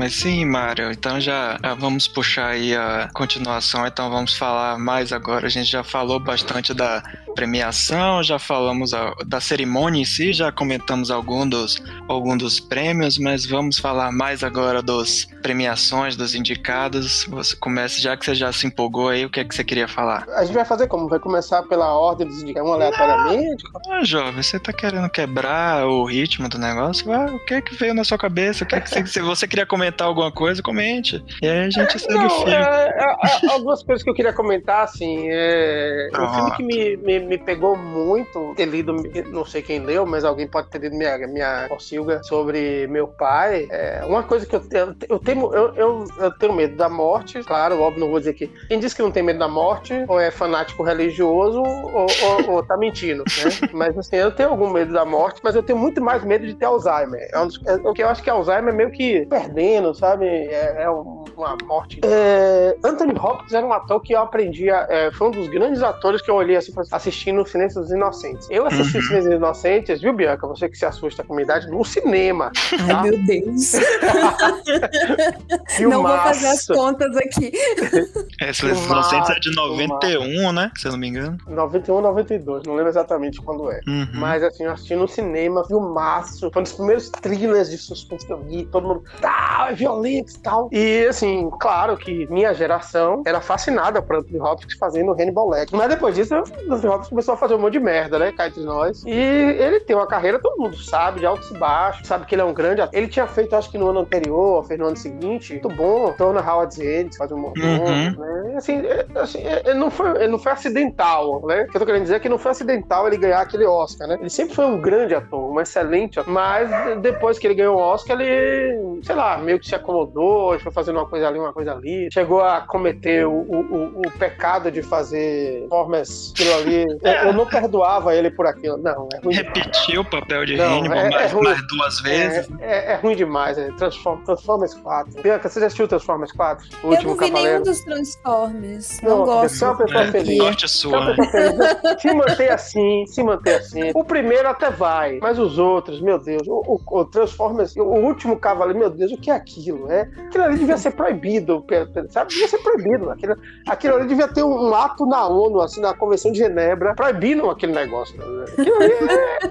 Mas sim, Mário. Então já, já, vamos puxar aí a continuação. Então vamos falar mais agora. A gente já falou bastante da premiação, já falamos da cerimônia em si, já comentamos algum dos, algum dos prêmios, mas vamos falar mais agora dos premiações, dos indicados. Você começa, já que você já se empolgou aí, o que é que você queria falar? A gente vai fazer como? Vai começar pela ordem dos indicados, um aleatoriamente? Ah, jovem, você tá querendo quebrar o ritmo do negócio? o que é que veio na sua cabeça? O que é que você, se você queria comentar alguma coisa, comente. E aí a gente segue Não, o filme. É, é, é, algumas coisas que eu queria comentar, assim, é um filme que me, me, me, pegou muito, ter lido, não sei quem leu, mas alguém pode ter lido minha, minha Orsilga sobre meu pai. É, uma coisa que eu, eu, eu, tenho, eu, eu, eu, tenho medo da morte, claro, óbvio, não vou dizer que quem diz que não tem medo da morte, ou é fanático religioso, ou, ou, ou tá mentindo, né? Mas assim, eu tenho algum medo da morte, mas eu tenho muito mais medo de ter Alzheimer. É um dos, é, o que eu acho que Alzheimer é meio que perdendo, sabe? É, é uma morte. É, Anthony Hopkins era um ator que eu aprendia, é, foi um dos grandes atores que eu olhei assim, assistindo Silêncio dos Inocentes. Eu assisti uhum. Silêncio dos Inocentes, viu, Bianca? Você que se assusta com a minha idade, no cinema. Tá? Ai, meu Deus. Não vou fazer as contas aqui. É, Silêncio dos Inocentes é de 91, né? Se eu não me engano. 91, 92, não lembro exatamente quando é. Uhum. Mas assim, eu assisti no cinema, filmaço. Foi um dos primeiros thrillers de suspense que eu vi. Todo mundo, tá, é violento e tal. E assim, claro que minha geração era fascinada por Anthony Hopkins fazendo Hannibal Lecter. Mas depois disso, Anthony Hopkins começou a fazer um monte de merda, né? Cá entre nós. E ele tem uma carreira, todo mundo sabe, de altos e baixos. Sabe que ele é um grande ator. Ele tinha feito, acho que no ano anterior, fez no ano seguinte, muito bom. Torna Howard's End, faz um mordomo, uhum. né? Assim, é, assim é, não foi, ele não foi acidental, né? O que eu tô querendo dizer é que não foi acidental ele ganhar aquele Oscar, né? Ele sempre foi um grande ator, um excelente ator. Mas depois que ele ganhou o Oscar, ele, sei lá, meio que se acomodou, foi fazendo uma coisa ali, uma coisa ali. Chegou a cometer o, o, o pecado de fazer formas aquilo ali. Eu não perdoava ele por aquilo. Não, é ruim. Repetiu o papel de não, Hannibal é, mais, é mais, duas vezes. É, é, ruim demais. É. Transformers 4. Bianca, você já assistiu Transformers 4? O eu último não vi Cavaleiro? nenhum dos Transformers. Não, não gosto. Você é uma pessoa é, feliz. Sorte sua. se manter assim, se manter assim. O primeiro até vai, mas os outros, meu Deus. O, o, o Transformers, o último Cavaleiro, meu Deus, o que é aquilo? É? Aquilo ali devia ser proibido, sabe? Devia ser proibido. Aquilo, aquilo ali devia ter um, um ato na ONU, assim, na Convenção de Genebra, proibindo aquele negócio. Né? Ali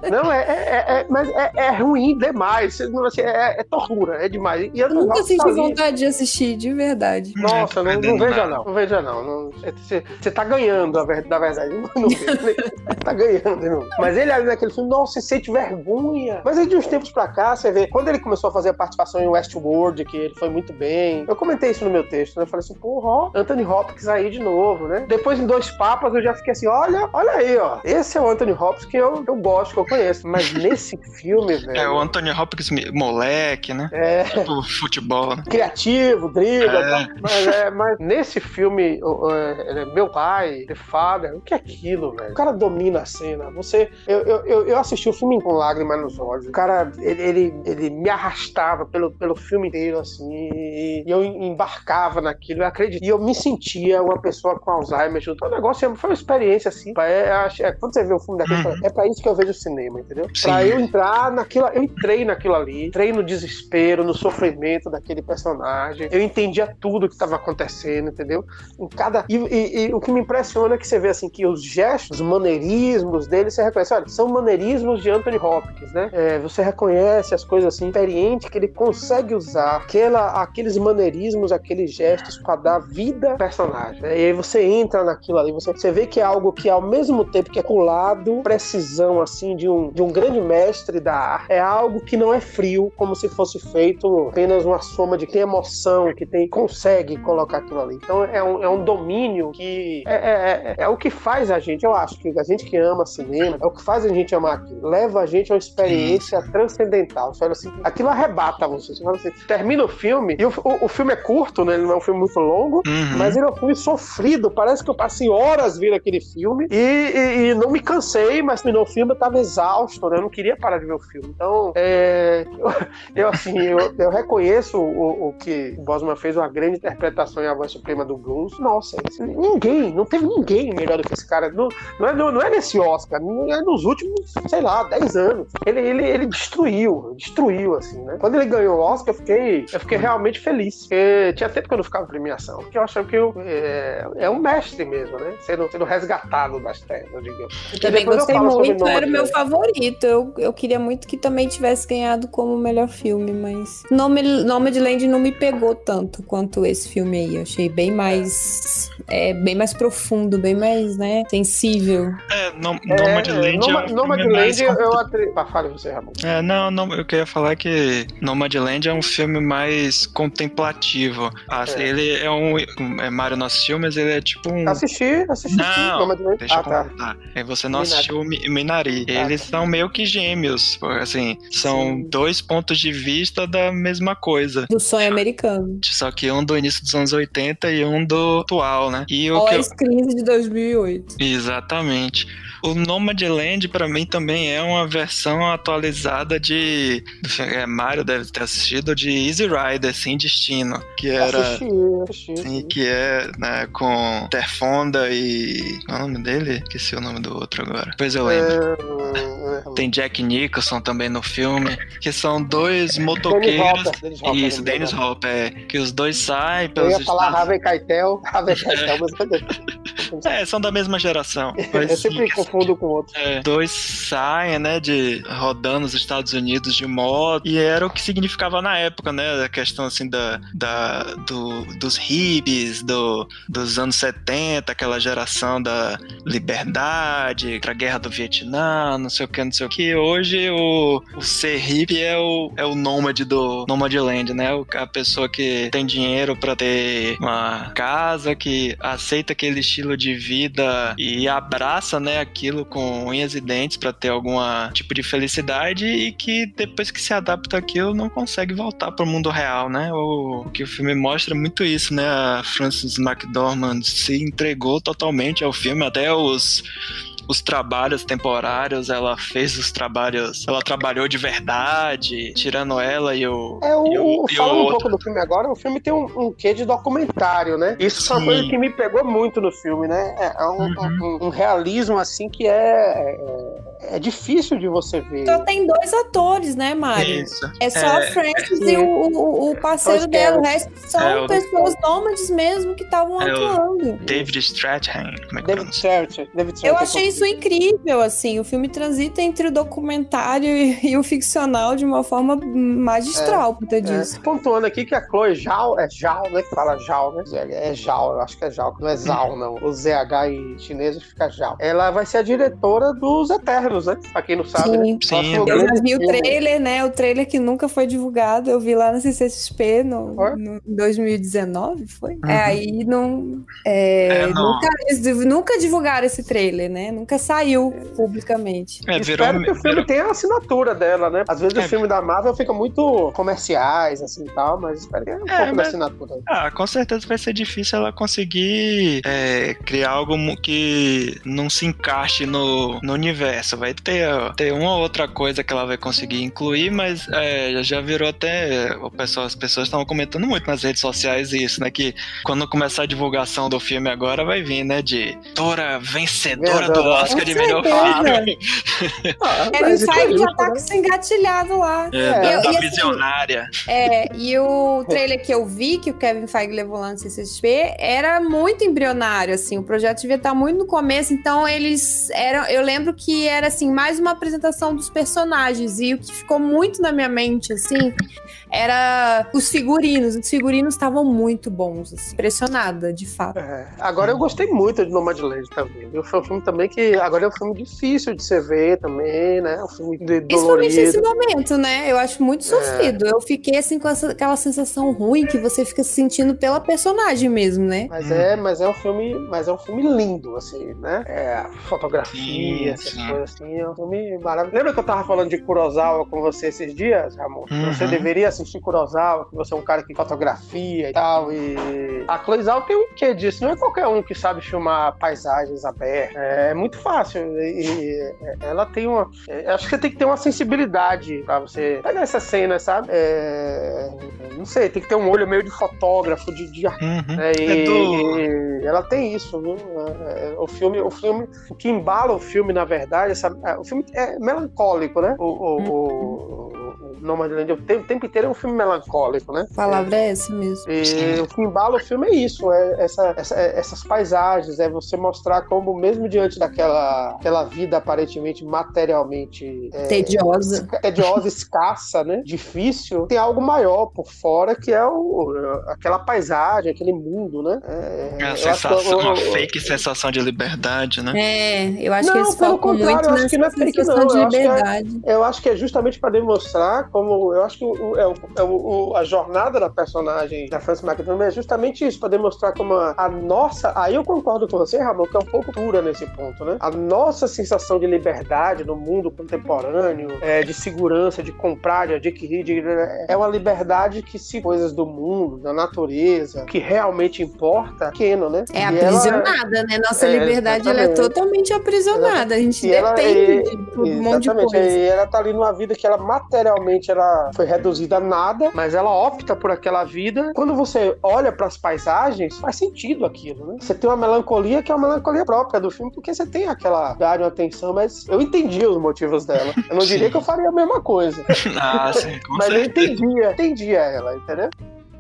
é, não, é, é, é, mas é, é ruim demais. Assim, é, é tortura, é demais. E eu nunca senti vontade de assistir, de verdade. Nossa, não, não veja não, não veja não. Você, você tá ganhando, na verdade. Não, não tá ganhando, não. Mas ele ali naquele filme, nossa, você sente vergonha. Mas aí de uns tempos pra cá, você vê, quando ele começou a fazer a participação em Westworld, que ele foi muito bem. Eu comentei isso no meu texto, né? Eu falei assim, porra, Anthony Hopkins aí de novo, né? Depois em Dois Papas eu já fiquei assim, olha, olha aí, ó. Esse é o Anthony Hopkins que eu, eu gosto, que eu conheço. Mas nesse filme, velho. É o Anthony Hopkins moleque, né? É. Tipo futebol, né? Criativo, dribla, é. Mas, é, mas nesse filme, é, meu pai, The Father, o que é aquilo, velho? O cara domina a cena. Você. Eu, eu, eu assisti o filme com lágrimas nos olhos. O cara, ele, ele, ele me arrastava pelo, pelo filme inteiro, assim. E eu embarcava naquilo, eu acredito. E eu me sentia uma pessoa com Alzheimer junto. O negócio foi uma experiência, assim. É, é, quando você vê o filme daquele, uhum. é pra isso que eu vejo o cinema, entendeu? Sim. Pra eu entrar naquilo. Eu entrei naquilo ali, entrei no desespero, no sofrimento daquele personagem. Eu entendia tudo que estava acontecendo, entendeu? Em cada. E, e, e, o que me impressiona é que você vê assim que os gestos, os maneirismos dele, você reconhece, olha, são maneirismos de Anthony Hopkins, né? É, você reconhece as coisas assim, experiente que ele consegue usar aquela, aqueles maneirismos, aqueles gestos para dar vida ao personagem. Né? E aí você entra naquilo ali, você, você vê que é algo que ao mesmo tempo que é colado, precisão assim de um, de um grande mestre da arte, é algo que não é frio, como se fosse feito apenas uma soma de que tem emoção, que tem consegue colocar aquilo ali. Então é um, é um domínio que é, é, é, é o que faz a gente, eu acho que a gente que ama cinema, é o que faz a gente amar aquilo, leva a gente a uma experiência transcendental. Você assim, aquilo arrebata você. Você fala assim, termina o filme, e o, o, o, filme é curto, né? Ele não é um filme muito longo, uhum. mas ele é um filme sofrido. Parece que eu passei horas vendo aquele filme e, e, e não me cansei, mas terminou o filme, eu tava exausto, né? Eu não queria parar de ver o filme. Então, é, eu, eu, assim, eu, eu reconheço o, o, que o Bosman fez, uma grande interpretação em A Voz Suprema do Blues. Nossa, esse, ninguém, não teve ninguém melhor do que esse cara. Não, não, é, não é nesse Oscar, é nos últimos, sei lá, 10 anos. Ele, ele, ele destruiu, destruiu, assim, né? Quando ele ganhou o Oscar, eu fiquei, eu fiquei realmente feliz. Porque tinha tempo que eu não ficava em premiação. Porque eu achava que eu, é, é um mestre mesmo, né? Sendo, sendo resgatado das digamos. Eu também gostei muito, era o meu favorito. Eu, eu queria muito que também tivesse ganhado como melhor filme, mas Nome, Nome de Land não me pegou tanto quanto esse filme aí. Eu achei bem mais é, bem mais profundo, bem mais, né, sensível. É, Nome é, de Land Noma, é um Nomadland eu atri... ah, fale você, Ramon. É, não, não, eu queria falar que Nomadland é um filme mais contemplativo. Ah, é. Ele é um, é, Mário não assistiu, mas ele é tipo um... Assisti, assisti. Não, deixa ah, eu tá. contar. É, você não Minari. assistiu Minari. Ah, Eles tá. são meio que gêmeos, assim, são Sim. dois pontos de vista da mesma coisa. Do sonho americano. Só que um do início dos anos 80 e um do atual, né? E o Pós-crise eu... de 2008. Exatamente. O Nomadland, para mim, também é uma versão atualizada de. É, Mario deve ter assistido de Easy Rider, Sem Destino. Que era. Assisti, assisti. Sim, que é né, com Terfonda e. Qual é o nome dele? Esqueci o nome do outro agora. Depois eu lembro. É... Tem Jack Nicholson também no filme. Que são dois motoqueiros. Dennis Hopper, Isso, Dennis Hopper. É, que os dois saem pelos. Eu ia falar Harvey Keitel. Harvey Keitel, mas. É, são da mesma geração. eu sempre confundo com o outro. É, dois saem, né, de rodando os Estados Unidos de moto, e era o que significava na época, né, a questão, assim, da, da, do, dos hippies, do, dos anos 70, aquela geração da liberdade, a guerra do Vietnã, não sei o que, não sei o que. Hoje, o, o ser hippie é o, é o nômade do Nomadland, né, a pessoa que tem dinheiro para ter uma casa, que aceita aquele estilo de vida e abraça, né, aquilo com unhas e dentes para ter algum tipo de felicidade e que depois que se adapta aquilo não consegue voltar para o mundo real, né? O, o, que o filme mostra é muito isso, né? A Frances McDormand se entregou totalmente ao filme, até os os trabalhos temporários, ela fez os trabalhos, ela trabalhou de verdade, tirando ela e o. É, o, e o, e falando o um pouco do filme agora, o filme tem um, um quê de documentário, né? Isso foi uma coisa que me pegou muito no filme, né? É, é um, uhum. um, um, realismo assim que é, é, é, difícil de você ver. Só tem dois atores, né, Mário? Isso. É só a é, Francis e o, o, o parceiro dela. O resto são pessoas nômades mesmo que estavam atuando. David Strathairn, como é que David Strathairn. Eu achei isso incrível, assim. O filme transita entre o documentário e, e o ficcional de uma forma magistral, é, por ter disso. Pontuando aqui que a Chloe Zhao, é Zhao, né? Que fala Zhao, né? É Zhao, eu acho que é Zhao, não é Zhao, não. O ZH em chinês fica Zhao. Ela vai ser a diretora dos Eternos, né? Pra quem não sabe, Sim. né? Sim. Eu já vi o trailer, né? O trailer que nunca foi divulgado. Eu vi lá na CCXP no, no 2019, foi? Uhum. É, aí não, é, é, não. Nunca, nunca divulgaram esse trailer, né? Nunca saiu publicamente. É, virou, Espero que o filme virou... tenha a assinatura dela, né? Às vezes é. o filme da Marvel fica muito comerciais, assim e tal, mas espero que tenha um é, pouco mas... da assinatura. Ah, com certeza vai ser difícil ela conseguir é, criar algo que não se encaixe no, no universo. Vai ter, ter uma ou outra coisa que ela vai conseguir incluir, mas é, já virou até. O pessoal, as pessoas estavam comentando muito nas redes sociais isso, né? Que quando começar a divulgação do filme agora vai vir, né? De Tora vencedora do Oscar de melhor filme. Ah, Kevin Feige já tá com isso engatilhado lá. É, eu, da assim, visionária. É, e o trailer que eu vi, que o Kevin Feige levou lá no CCXP, era muito embrionário, assim. O projeto devia estar muito no começo, então eles eram. Eu lembro que era assim, mais uma apresentação dos personagens. E o que ficou muito na minha mente, assim, era os figurinos. Os figurinos estavam muito bons, assim, impressionada, de fato. É, agora eu gostei muito de Nomadland também. Foi um filme também que agora é um filme difícil de se ver também, né? Um filme de dolorido. Principalmente nesse momento, né? Eu acho muito é. sofrido. É. Eu fiquei assim com essa, aquela sensação ruim que você fica se sentindo pela personagem mesmo, né? Mas é, mas é um filme, mas é um filme lindo, assim, né? É, fotografia, sim, essas coisas assim, é um filme maravilhoso. Lembra que eu tava falando de Kurosawa com você esses dias, amor? Uhum. Você deveria assistir Kurosawa, que você é um cara que fotografia e tal, e a Chloe Zhao tem um quê disso? Não é qualquer um que sabe filmar paisagens abertas. É muito fácil. E ela tem uma. É, acho que você tem que ter uma sensibilidade pra você pegar essa cena, sabe? É, não sei, tem que ter um olho meio de fotógrafo, de. de uhum. é, e, é do... e ela tem isso, viu? É, o filme, o filme, o que embala o filme, na verdade, essa, é, o filme é melancólico, né? O, o, o, Nomadland o tempo, o tempo inteiro é um filme melancólico, né? A palavra é, é essa mesmo. E o que embala o filme é isso, é essa, essa, é essas paisagens, é você mostrar como, mesmo diante daquela aquela vida aparentemente materialmente é, tediosa, tediosa, escassa, né? Difícil, tem algo maior por fora que é o, aquela paisagem, aquele mundo, né? É, é a sensação, uma fake sensação de liberdade, né? É, eu acho não, que eles focam muito nessa que não é fake. Eu acho, é, eu acho que é justamente para demonstrar como eu acho que o, é, o, é o, a jornada da personagem da Frances McDormand é justamente isso, para demonstrar como a, a, nossa. Aí eu concordo com você, Ramon, que é um pouco dura nesse ponto, né? A nossa sensação de liberdade no mundo contemporâneo, é, de segurança, de comprar, de adquirir, de, é uma liberdade que se coisas do mundo, da natureza, que realmente importa, pequeno, né? É aprisionada, ela, né? Nossa é, liberdade ela é totalmente aprisionada. A gente depende ela, de um monte de coisa. E ela tá ali numa vida que ela materialmente ela foi reduzida a nada, mas ela opta por aquela vida. Quando você olha para as paisagens, faz sentido aquilo, né? Você tem uma melancolia que é uma melancolia própria do filme, porque você tem aquela dar atenção, mas eu entendi os motivos dela. Eu não diria que eu faria a mesma coisa. Ah, sim, com mas certeza. eu entendia, entendia ela, entendeu?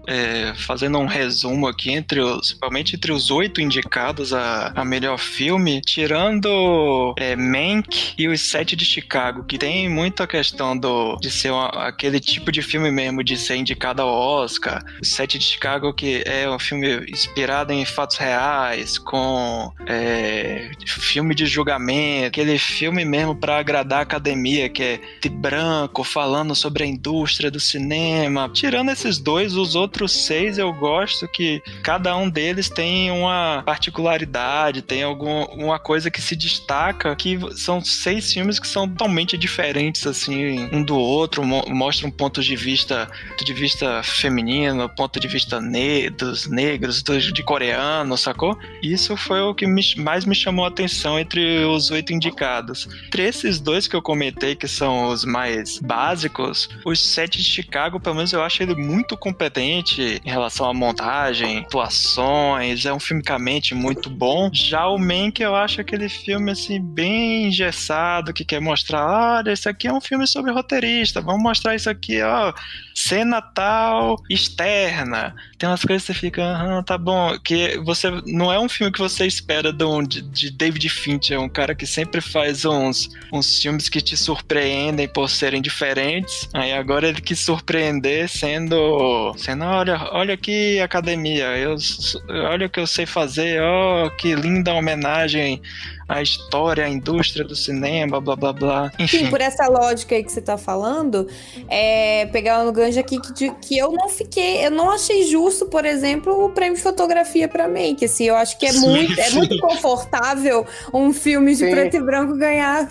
É, fazendo um resumo aqui entre os, principalmente entre os oito indicados a, a melhor filme, tirando é, Mank e os Sete de Chicago, que tem muita questão do, de ser uma, aquele tipo de filme mesmo, de ser indicado ao Oscar. Os Sete de Chicago, que é um filme inspirado em fatos reais, com é, filme de julgamento, aquele filme mesmo para agradar a academia, que é de branco, falando sobre a indústria do cinema. Tirando esses dois, os outros outros seis eu gosto que cada um deles tem uma particularidade, tem alguma coisa que se destaca, que são seis filmes que são totalmente diferentes, assim, um do outro, mo mostram pontos de vista, ponto de vista feminino, ponto de vista ne dos negros, dos, de coreano, sacou? Isso foi o que me, mais me chamou a atenção entre os oito indicados. Entre esses dois que eu comentei, que são os mais básicos, os sete de Chicago, pelo menos eu acho ele muito competente em relação à montagem, atuações, é um filmicamente muito bom. Já o Mank, eu acho aquele filme, assim, bem engessado, que quer mostrar, olha, esse aqui é um filme sobre roteirista, vamos mostrar isso aqui, ó, cena tal externa. Tem umas coisas que você fica, ah, tá bom, que você não é um filme que você espera de, um, de, de David Fincher, é um cara que sempre faz uns, uns filmes que te surpreendem por serem diferentes. Aí agora ele quis surpreender sendo, sendo olha, olha aqui academia, eu, olha o que eu sei fazer, ó, oh, que linda homenagem a história, a indústria do cinema, blá blá blá. Enfim. Sim, por essa lógica aí que você tá falando, é, pegar no ganjo aqui que, que eu não fiquei, eu não achei justo, por exemplo, o prêmio de fotografia para Make. Assim, eu acho que é sim, muito, sim. é muito confortável um filme de sim. preto e branco ganhar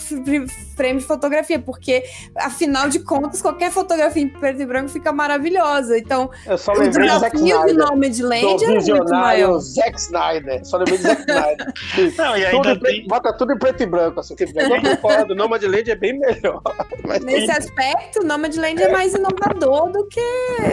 prêmio de fotografia, porque afinal de contas, qualquer fotografia em preto e branco fica maravilhosa. Então, o desafio de Nomadland é muito maior. Zack Snyder. Só lembrei de Zack Snyder. Não, e ainda tem bota tudo em preto e branco, assim. Tipo, eu concordo, Nomadland é bem melhor. Nesse tem... aspecto, Nomadland é. é mais inovador do que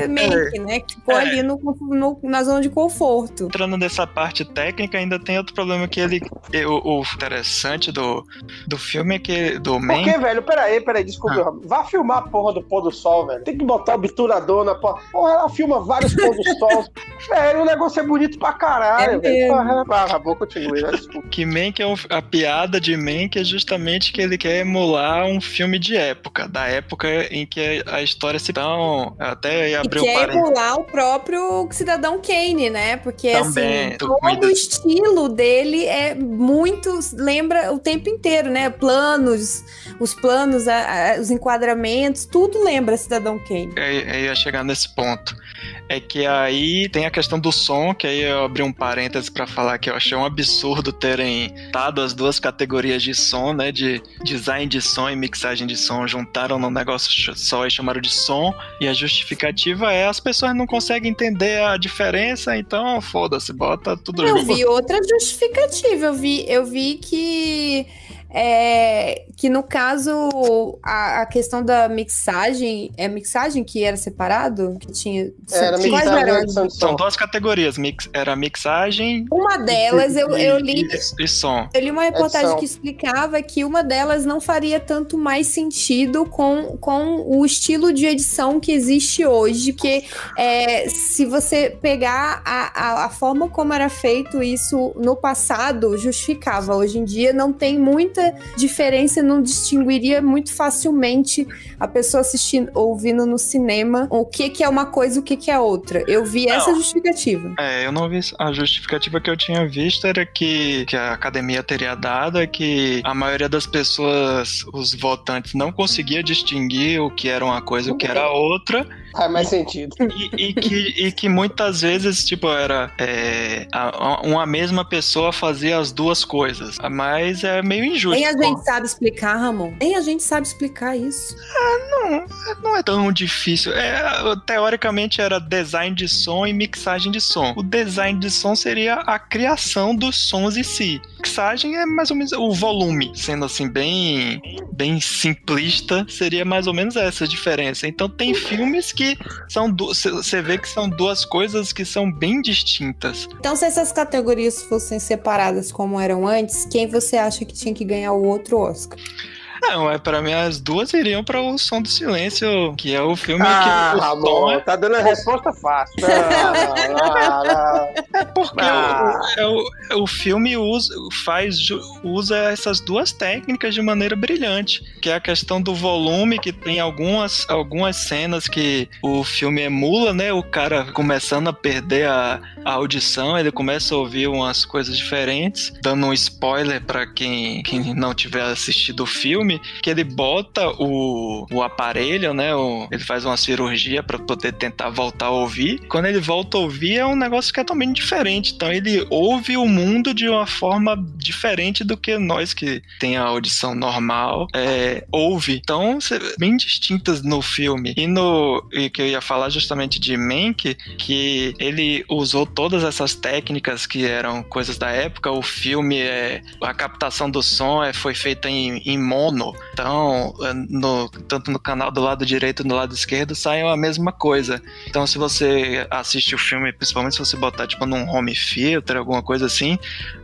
Make, é. né? Que ficou é. ali no, no, na zona de conforto. Entrando nessa parte técnica, ainda tem outro problema que ele... O, o interessante do, do filme é que... Do Man... Por que, velho? Peraí, peraí, desculpa. Ah. Vá filmar a porra do pôr do sol, velho. Tem que botar o obturador na porra. Porra, ela filma vários pôr do sol. velho, o negócio é bonito pra caralho, é velho. Porra, ah, vou continuar, né? desculpa. Que Man que é a piada de Mank é justamente que ele quer emular um filme de época, da época em que a história se tão até abriu e quer emular o próprio Cidadão Kane, né? Porque Também, assim, todo o estilo dele é muito lembra o tempo inteiro, né? Planos, os planos, a, a, os enquadramentos, tudo lembra Cidadão Kane. Eu, ia chegar nesse ponto é que aí tem a questão do som, que aí eu abri um parênteses para falar que eu achei um absurdo terem dado as duas categorias de som, né, de design de som e mixagem de som, juntaram num negócio só e chamaram de som, e a justificativa é as pessoas não conseguem entender a diferença, então foda-se, bota tudo eu junto. Eu vi outra justificativa, eu vi, eu vi que é, que no caso a, a, questão da mixagem é mixagem que era separado? Que tinha era mixagem são duas categorias mix, era mixagem uma delas e, eu, eu li e, e, som. Eu li uma reportagem que explicava que uma delas não faria tanto mais sentido com, com o estilo de edição que existe hoje porque é, se você pegar a, a, a forma como era feito isso no passado justificava. Hoje em dia não tem muita muita diferença, não distinguiria muito facilmente a pessoa assistindo, ouvindo no cinema o que, que é uma coisa e o que, que é outra. Eu vi não. essa justificativa. É, eu não vi. A justificativa que eu tinha visto era que, que a academia teria dado é que a maioria das pessoas, os votantes, não conseguia distinguir o que era uma coisa e o que era outra. Faz mais sentido. E, e, que, e que muitas vezes, tipo, era é, a, uma mesma pessoa fazia as duas coisas. Mas é meio injusto. Nem a gente sabe explicar, Ramon. Nem a gente sabe explicar isso. Ah, não, não é tão difícil. É, teoricamente era design de som e mixagem de som. O design de som seria a criação dos sons em si. Mixagem é mais ou menos o volume, sendo assim bem, bem simplista, seria mais ou menos essa diferença. Então tem filmes que são você vê que são duas coisas que são bem distintas. Então, se essas categorias fossem separadas como eram antes, quem você acha que tinha que ganhar o outro Oscar? Não, é para mim as duas iriam para o Som do Silêncio, que é o filme ah, que Ramon, é... tá dando a resposta fácil. é porque ah. o, é o, o filme usa, faz, usa essas duas técnicas de maneira brilhante, que é a questão do volume, que tem algumas, algumas cenas que o filme emula, né? O cara começando a perder a, a audição, ele começa a ouvir umas coisas diferentes, dando um spoiler para quem, quem não tiver assistido o filme, filme que ele bota o, o aparelho, né? O, ele faz uma cirurgia para poder tentar voltar a ouvir. Quando ele volta a ouvir, é um negócio que é totalmente diferente. Então ele ouve o mundo de uma forma diferente do que nós que tem a audição normal é, ouve. Então, bem distintas no filme. E no e que eu ia falar justamente de Mank, que ele usou todas essas técnicas que eram coisas da época. O filme é a captação do som é, foi feita em, em mono. Então, é, no, tanto no canal do lado direito e no lado esquerdo sai a mesma coisa. Então, se você assiste o filme, principalmente se você botar tipo num home theater, alguma coisa assim,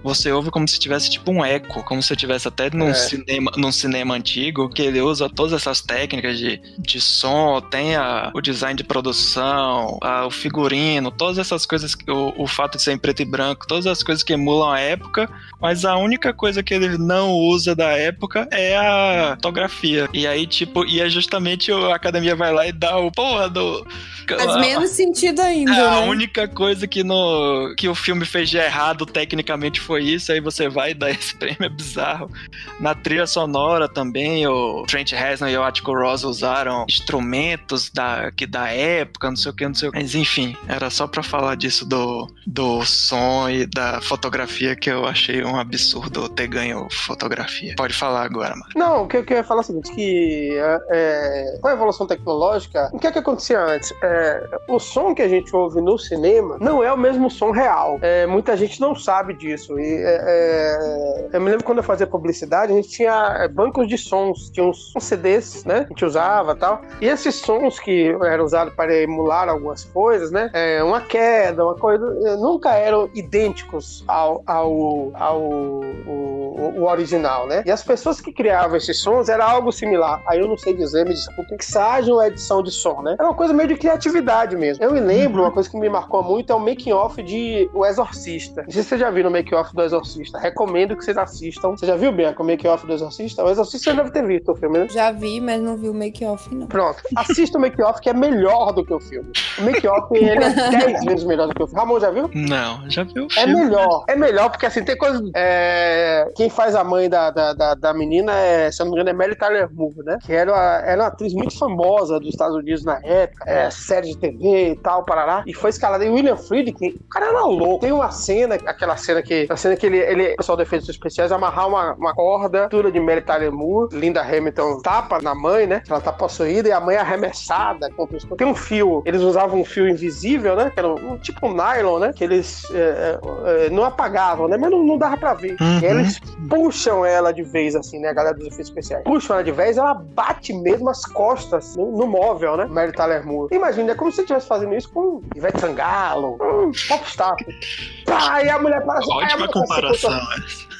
você ouve como se tivesse tipo um eco, como se tivesse até num, é. cinema, num cinema antigo, que ele usa todas essas técnicas de, de som, tem a, o design de produção, a, o figurino, todas essas coisas, o, o fato de ser em preto e branco, todas as coisas que emulam a época, mas a única coisa que ele não usa da época é a fotografia. E aí, tipo, e é justamente a academia vai lá e dá o porra do. Faz menos sentido ainda. É, né? A única coisa que, no, que o filme fez de errado tecnicamente foi isso, aí você vai dar esse prêmio, é bizarro. Na trilha sonora também, o Trent Reznor e o Attico Ross usaram instrumentos da, que da época, não sei o que, não sei o que. Mas enfim, era só pra falar disso do, do som e da fotografia que eu achei um absurdo ter ganho fotografia. Pode falar agora, mano. Não, o que eu queria falar é o seguinte, que é, é, com a evolução tecnológica, o que é que acontecia antes? É, o som que a gente ouve no cinema não é o mesmo som real. É, muita gente não sabe disso. E, é, é, eu me lembro quando eu fazia publicidade, a gente tinha bancos de sons, tinha uns, uns CDs, né? A gente usava tal. E esses sons que eram usados para emular algumas coisas, né? uma queda, uma coisa, nunca eram idênticos ao, ao, ao o, o original, né? E as pessoas que criavam esses sons era algo similar. Aí eu não sei dizer, me desculpe, mixagem ou edição de som, né? Era uma coisa meio de criatividade mesmo. Eu me lembro, uma coisa que me marcou muito é o making-off de O Exorcista. Não sei se vocês já viram o making-off do Exorcista. Recomendo que vocês assistam. Você já viu, Bianca, o making-off do Exorcista? O Exorcista você deve ter visto o filme, né? Já vi, mas não vi o make-off, não. Pronto. Assista o make-off que é melhor do que o filme. O make-off, ele é 10 vezes melhor do que o filme. Ramon, já viu? Não, já viu o É filme. melhor. É melhor porque, assim, tem coisa... É... Quem faz a mãe da, da, da, da menina é, se eu não me engano, é Mary Tyler Moore, né? Que era, uma, era uma atriz muito famosa dos Estados Unidos na época, é, série de TV e tal, parará. E foi escalada. E William Friedkin, o cara era louco. Tem uma cena, aquela cena que, a cena que ele, ele o pessoal de efeitos especiais, amarrar uma, uma corda, tudo de Mary Tyler Moore, Linda Hamilton tapa na mãe, né? Ela tá possuída e a mãe é arremessada contra os... Tem um fio, eles usavam um fio invisível, né? Que era um, um tipo um nylon, né? Que eles é, é, não apagavam, né? Mas não, não dava pra ver. Uhum. Eles puxam ela de vez, assim, né? A galera dos efeitos especiais. Puxam ela de vez, ela bate mesmo as costas no, no móvel, né? Mary Tyler Moore. Imagina, é como se você estivesse fazendo isso com Ivete Sangalo, um popstar. Pá, e a mulher parece... aí a Ótima comparação.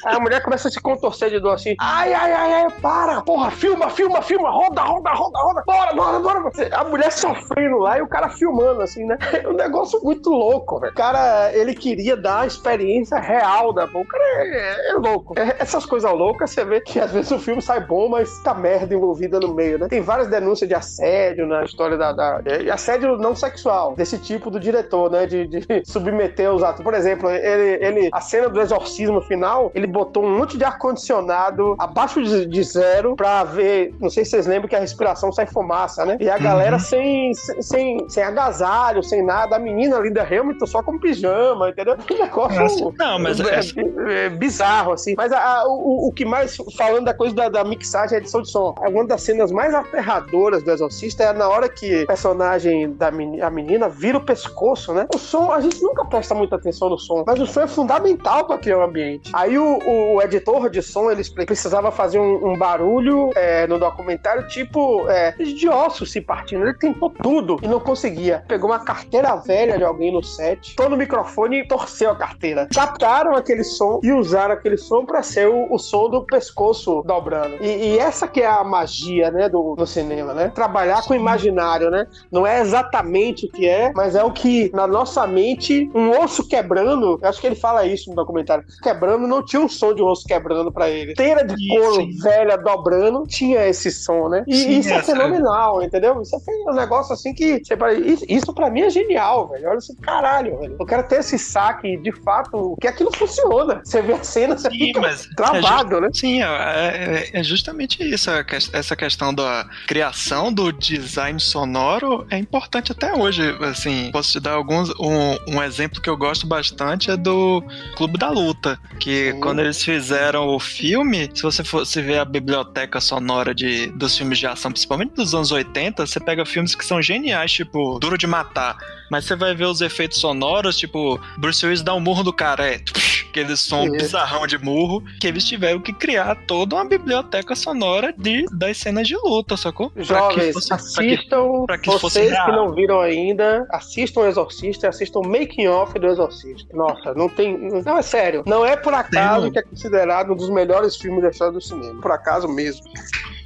Aí a mulher começa a se contorcer de dor assim. Ai, ai, ai, ai, para! Porra, filma, filma, filma, roda, roda, roda, roda, bora, bora, bora. A mulher sofrendo lá e o cara filmando, assim, né? É um negócio muito louco, velho. O cara, ele queria dar a experiência real da O cara é, é louco. É, essas coisas loucas, você vê que às vezes o filme sai bom, mas tá merda envolvida no meio, né? Tem várias denúncias de assédio na história da. da é, assédio não sexual, desse tipo do diretor, né? De, de submeter os atos. Por exemplo, ele, ele, a cena do exorcismo final, ele botou um monte de ar-condicionado abaixo de, de zero pra ver. Não sei se vocês lembram que a respiração sai fumaça, né? E a galera sem, sem, sem agasalho, sem nada. A menina Linda Hamilton só com pijama, entendeu? Um negócio. Nossa, não, mas é, essa- é bizarro, assim. Mas a- a- o, o que mais, falando da coisa da, da mixagem, a edição de som. Uma das cenas mais aterradoras do Exorcista é na hora que o personagem da meni- a menina vira o pescoço, né? O som, a gente nunca presta muita atenção no som, mas o som é fundamental para criar um ambiente. Aí o, o editor de som, ele precisava fazer um, um barulho é, no documentário, tipo, é, de ossos se partindo. Ele tentou tudo e não conseguia. Pegou uma carteira velha de alguém no set, tô no microfone e torceu a carteira. Captaram aquele som e usaram aquele som para ser o, som do pescoço dobrando. E, e essa que é a magia, né, do, do cinema, né? Trabalhar com o imaginário, né? Não é exatamente o que é, mas é o que na nossa mente, um osso quebrando, eu acho que ele fala isso no documentário, quebrando não tinha um som de osso quebrando pra ele. Teira de couro sim. velha dobrando tinha esse som, né? E Sim, isso é essa- fenomenal, entendeu? Isso é um negócio assim que, fala, isso, pra mim é genial, velho. Olha assim, caralho, velho. Eu quero ter esse saque de fato, que aquilo funciona. Você vê a cena, você Sim, fica mas travado, é né? Sim, é, é, é justamente isso. Essa questão da criação do design sonoro é importante até hoje. Assim, posso te dar alguns. Um, um exemplo que eu gosto bastante é do Clube da Luta. Que quando eles fizeram o filme, se você fosse ver a biblioteca sonora de, dos filmes de ação, principalmente dos anos 80, você pega filmes que são geniais, tipo Duro de Matar. Mas você vai ver os efeitos sonoros, tipo, Bruce Willis dá um murro do cara, é aquele som bizarrão de murro, que eles tiveram que criar toda uma biblioteca sonora de, das cenas de luta, sacou? Jovens, fosse, assistam, pra que, pra que vocês que não viram ainda, assistam o Exorcista e assistam o Making Off do Exorcista. Nossa, não tem... Não, é sério. Não é por acaso que é considerado um dos melhores filmes da história do cinema. Por acaso mesmo.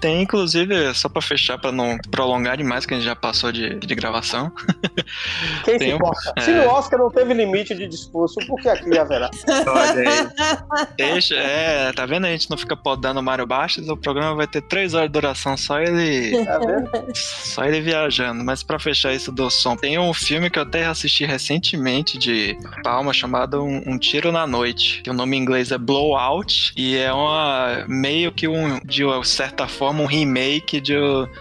Tem, inclusive, só pra fechar, pra não prolongar demais, que a gente já passou de, de gravação. Quem Tem se importa? Um, Se no Oscar não teve limite de discurso, por que aqui haverá? Deixa, é, tá vendo? A gente não fica podando o Mário Bastos, o programa vai ter três horas de duração, só ele. Tá? Só ele viajando. Mas pra fechar isso do som, tem um filme que eu até assisti recentemente de Palma chamado Um, um Tiro na Noite, que o nome em inglês é Blowout, e é uma meio que um, de certa forma, forma um remake de,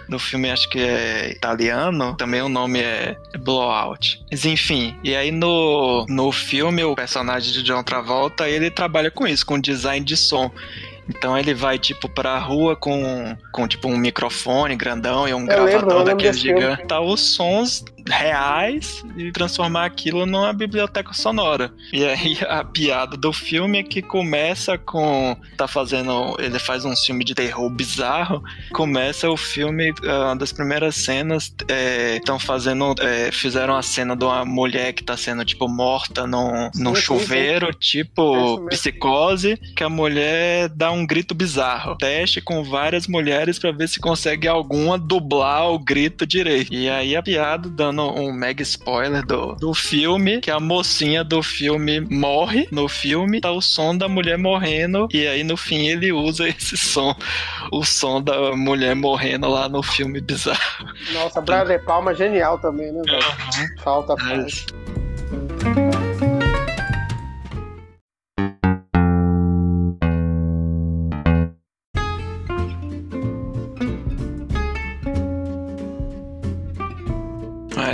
do filme, acho que é italiano, também o nome é Blowout. Mas enfim, e aí no, no filme, o personagem de John Travolta, ele trabalha com isso, com design de som. Então ele vai, tipo, pra rua com, com tipo, um microfone grandão e um eu gravador daqueles gigantes. Tá os sons reais e transformar aquilo numa biblioteca sonora. E aí a piada do filme é que começa com. tá fazendo. Ele faz um filme de terror bizarro. Começa o filme, ah, uma das primeiras cenas. Estão é, fazendo. É, fizeram a cena de uma mulher que tá sendo, tipo, morta num, num chuveiro, tipo psicose, que a mulher dá um grito bizarro. Teste com várias mulheres para ver se consegue alguma dublar o grito direito. E aí a piada dando dando um mega spoiler do, do filme, que a mocinha do filme morre no filme, tá o som da mulher morrendo, e aí no fim ele usa esse som, o som da mulher morrendo lá no filme bizarro. Nossa, Bradley Palma é genial também, né, velho? Falta faz.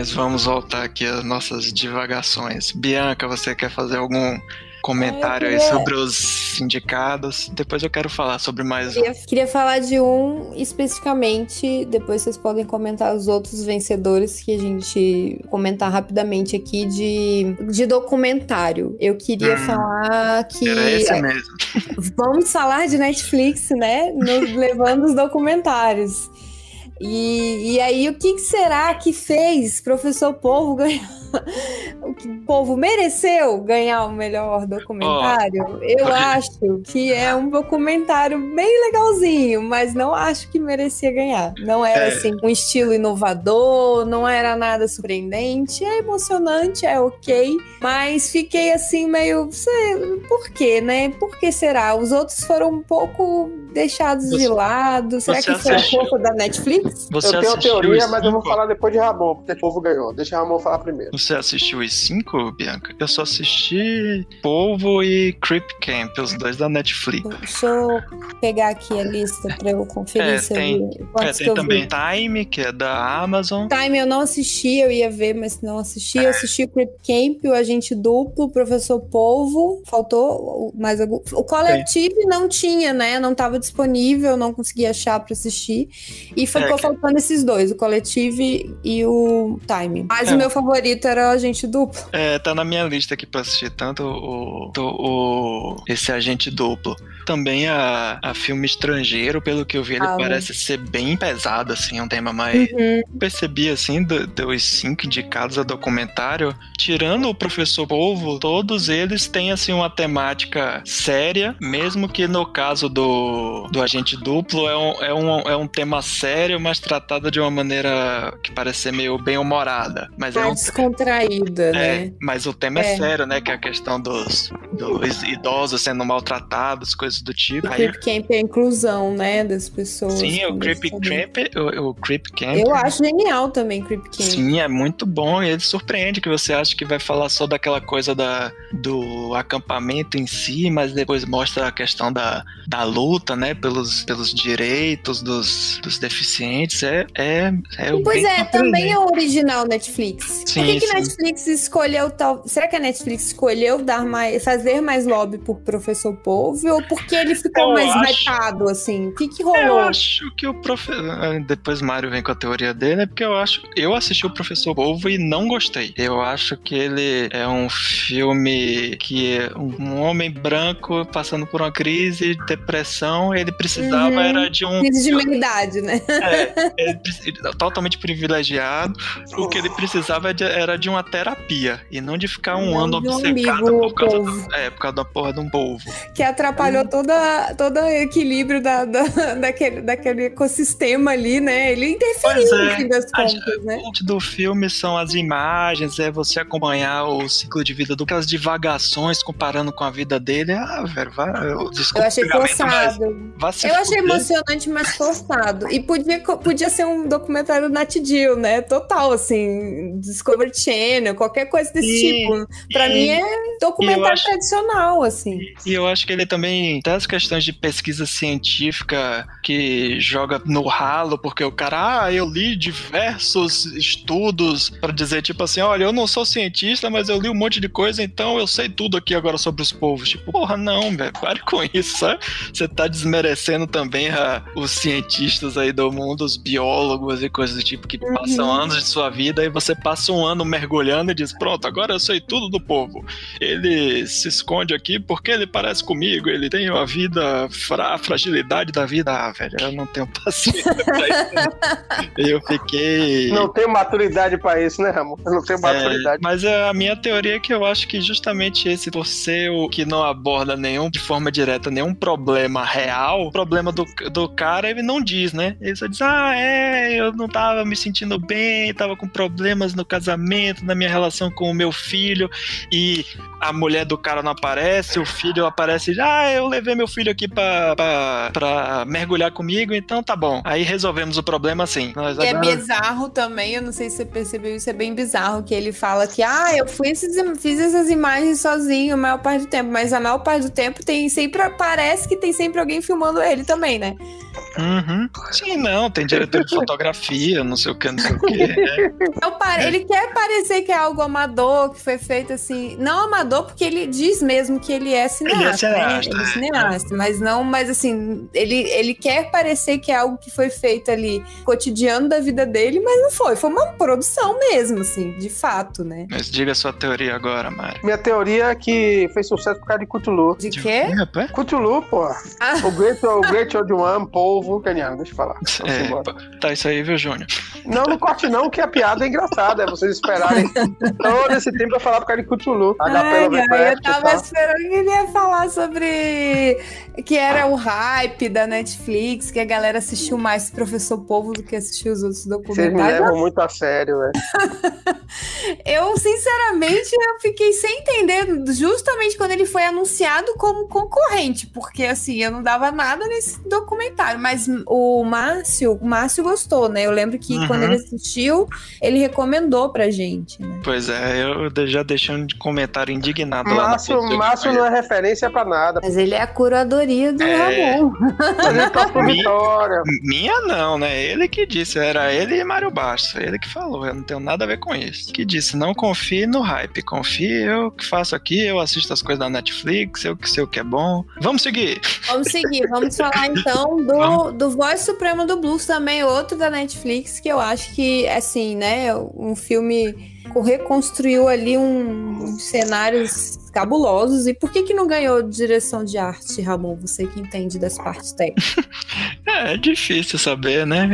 Mas vamos voltar aqui às nossas divagações. Bianca, você quer fazer algum comentário queria... aí sobre os indicados. Depois eu quero falar sobre mais queria, um. Queria falar de um especificamente, depois vocês podem comentar os outros vencedores que a gente comentar rapidamente aqui de, de documentário. Eu queria hum, falar que. Era esse mesmo. Vamos falar de Netflix, né? Nos levando os documentários. E, e aí, o que, será que fez professor Povo ganhar? o povo mereceu ganhar o melhor documentário? Oh. Eu acho que é um documentário bem legalzinho, mas não acho que merecia ganhar. Não era é. assim um estilo inovador, não era nada surpreendente, é emocionante, é ok, mas fiquei assim meio, sei, por quê, né? Por que será? Os outros foram um pouco deixados você, de lado. Será que foi a culpa da Netflix? Você eu tenho teoria, mas eu vou falar depois de Ramon, porque o povo ganhou. Deixa Ramon falar primeiro. Você assistiu os cinco, Bianca? Eu só assisti Polvo e Creep Camp, os dois da Netflix. Deixa eu pegar aqui a lista pra eu conferir é, se tem, eu vi. É, tem também vi. Time, que é da Amazon. Time eu não assisti, eu ia ver, mas não assisti. Eu assisti o Creep Camp, o Agente Duplo, o Professor Polvo. Faltou mais algum. O Collective não tinha, né? Não tava disponível, não consegui achar para assistir. E ficou é, faltando esses dois, o Collective e o Time. Mas é. o meu favorito era o Agente Duplo. É, tá na minha lista aqui pra assistir tanto o, o, esse Agente Duplo também a, a filme estrangeiro, pelo que eu vi, ele ah, parece ser bem pesado, assim, um tema mais. Uhum. Percebi, assim, do, dos cinco indicados a documentário, tirando o Professor Polvo, todos eles têm, assim, uma temática séria, mesmo que no caso do, do Agente Duplo é um, é, um, é um tema sério, mas tratada de uma maneira que parece ser meio bem-humorada. Mas é um... descontraída, É, né? mas o tema é. É. sério, né? Que é a questão dos, dos idosos sendo maltratados, coisas do tipo. Aí, Creep Camp é a inclusão, né, das pessoas. sim, o deficiência. Camp, o, o Creep Camp. Eu acho genial também Creep Camp. Sim, é muito bom e ele surpreende que você acha que vai falar só daquela coisa da, do acampamento em si, mas depois mostra a questão da, da luta, né, pelos, pelos direitos dos, dos deficientes. É, é, é o Pois é, também surpreendente. é o original Netflix. Sim, Por que, que. Netflix escolheu tal. Será que a Netflix escolheu dar mais, fazer mais lobby por Professor Polvo ou porque ele ficou Eu mais acho- assim? O que, que Eu rolou? acho que o professor. Depois Mário vem com a teoria dele, é porque eu acho. Eu assisti o Professor Polvo e não gostei. Eu acho que ele é um filme que é um um homem branco passando por uma crise, depressão, ele precisava Uhum. era de um. Crise de meia-idade, né? É, ele preci- totalmente privilegiado. O que ele precisava é de- era de uma terapia e não de ficar um Não ano um obcecado amigo por causa, do, é, por causa da porra de um polvo. Que atrapalhou toda, todo o equilíbrio da, da- daquele, daquele ecossistema ali, né? Ele interferiu Pois é. no fim das A contas, né? parte do filme são as imagens, é você acompanhar o ciclo de vida do aquelas divagações comparando com a vida dele. Ah, velho, vai, eu, Eu achei forçado. Eu achei emocionante, mas forçado. E podia, podia ser um documentário Nat Geo, né? Total, assim, Discovery Channel, qualquer coisa desse E- tipo. Pra e- mim é documentário acho- tradicional, assim. E eu acho que ele também tem as questões de pesquisa científica que joga no ralo, porque o cara, ah, eu li diversos estudos pra dizer, tipo assim, olha, eu não sou cientista, mas eu li um monte de coisa, então eu sei tudo aqui agora sobre os povos. Tipo, porra, não, velho, pare com isso, sabe? Você tá desmerecendo também a- os cientistas aí do mundo, os biólogos e coisas do tipo, que passam anos de sua vida e você passa um ano mergulhando e diz, pronto, agora eu sei tudo do povo ele se esconde aqui porque ele parece comigo, ele tem a vida, fra- a fragilidade da vida. Ah, velho, eu não tenho paciência pra isso. eu fiquei. Não tenho maturidade pra isso, né, Ramon? Eu não tenho É, maturidade. mas a minha teoria é que eu acho que justamente esse, por ser o que não aborda nenhum, de forma direta, nenhum problema real, o problema do, do cara ele não diz, né? Ele só diz, ah, é, eu não tava me sentindo bem, tava com problemas no casamento, na minha relação com o meu filho, e a mulher do cara não aparece, o filho aparece, ah, eu levei meu filho aqui pra, pra, pra mergulhar comigo, então tá bom. Aí resolvemos o problema assim. Nós é agora- bizarro também, eu não sei se você percebeu isso, é bem bizarro, que ele fala que, ah, eu fui esses, fiz essas imagens sozinho a maior parte do tempo, mas a maior parte do tempo tem sempre, parece que tem sempre alguém filmando ele também, né? Uhum. Sim, não, tem diretor de fotografia, não sei o que, não sei o que. né? Pare- Ele quer parecer que é algo amador, que foi feito assim. Não amador, porque ele diz mesmo que ele é cineasta. né? cineasta, Ele é é. cineasta, mas não, mas assim, ele, ele quer parecer que é algo que foi feito ali, cotidiano da vida dele, mas não foi. Foi uma produção mesmo, assim, de fato, né? Mas diga a sua teoria agora, Mari. Minha teoria é que fez sucesso por causa de Cthulhu. De quê? Cthulhu, pô. Ah. O Great, o Great Old One, polvo. Caniano, deixa eu falar. É, embora. tá isso aí, viu, Júnior? Não, não corte não, que a piada é engraçada. É vocês esperarem todo esse tempo pra falar por causa de Cthulhu. Ai, HP ai, eu tava tal. esperando que ele ia falar sobre que era o hype da Netflix, que a galera assistiu mais Professor Povo do que assistiu os outros Vocês me documentários. levam muito a sério, velho. Eu, sinceramente, eu fiquei sem entender justamente quando ele foi anunciado como concorrente, porque assim, eu não dava nada nesse documentário, mas o Márcio, o Márcio gostou, né? Eu lembro que Uhum. quando ele assistiu, ele recomendou pra gente, né? Pois é, eu já deixei um comentário indignado lá Márcio, no Márcio não é referência pra nada. Mas ele é a curadoria do É. Ramon. Mas ele por vitória. Minha não, né? Ele que disse, era ele e Mário Bastos. Ele que falou, eu não tenho nada a ver com isso. Que disse, não confie no hype, confie eu que faço aqui, eu assisto as coisas da Netflix, eu que sei o que é bom. Vamos seguir. Vamos seguir, vamos falar então do, do Voz Suprema do Blues, também outro da Netflix, que eu acho que, assim, né, um filme reconstruiu ali um, uns cenários cabulosos. E por que que não ganhou direção de arte, Ramon? Você que entende das partes técnicas. É, é difícil saber, né?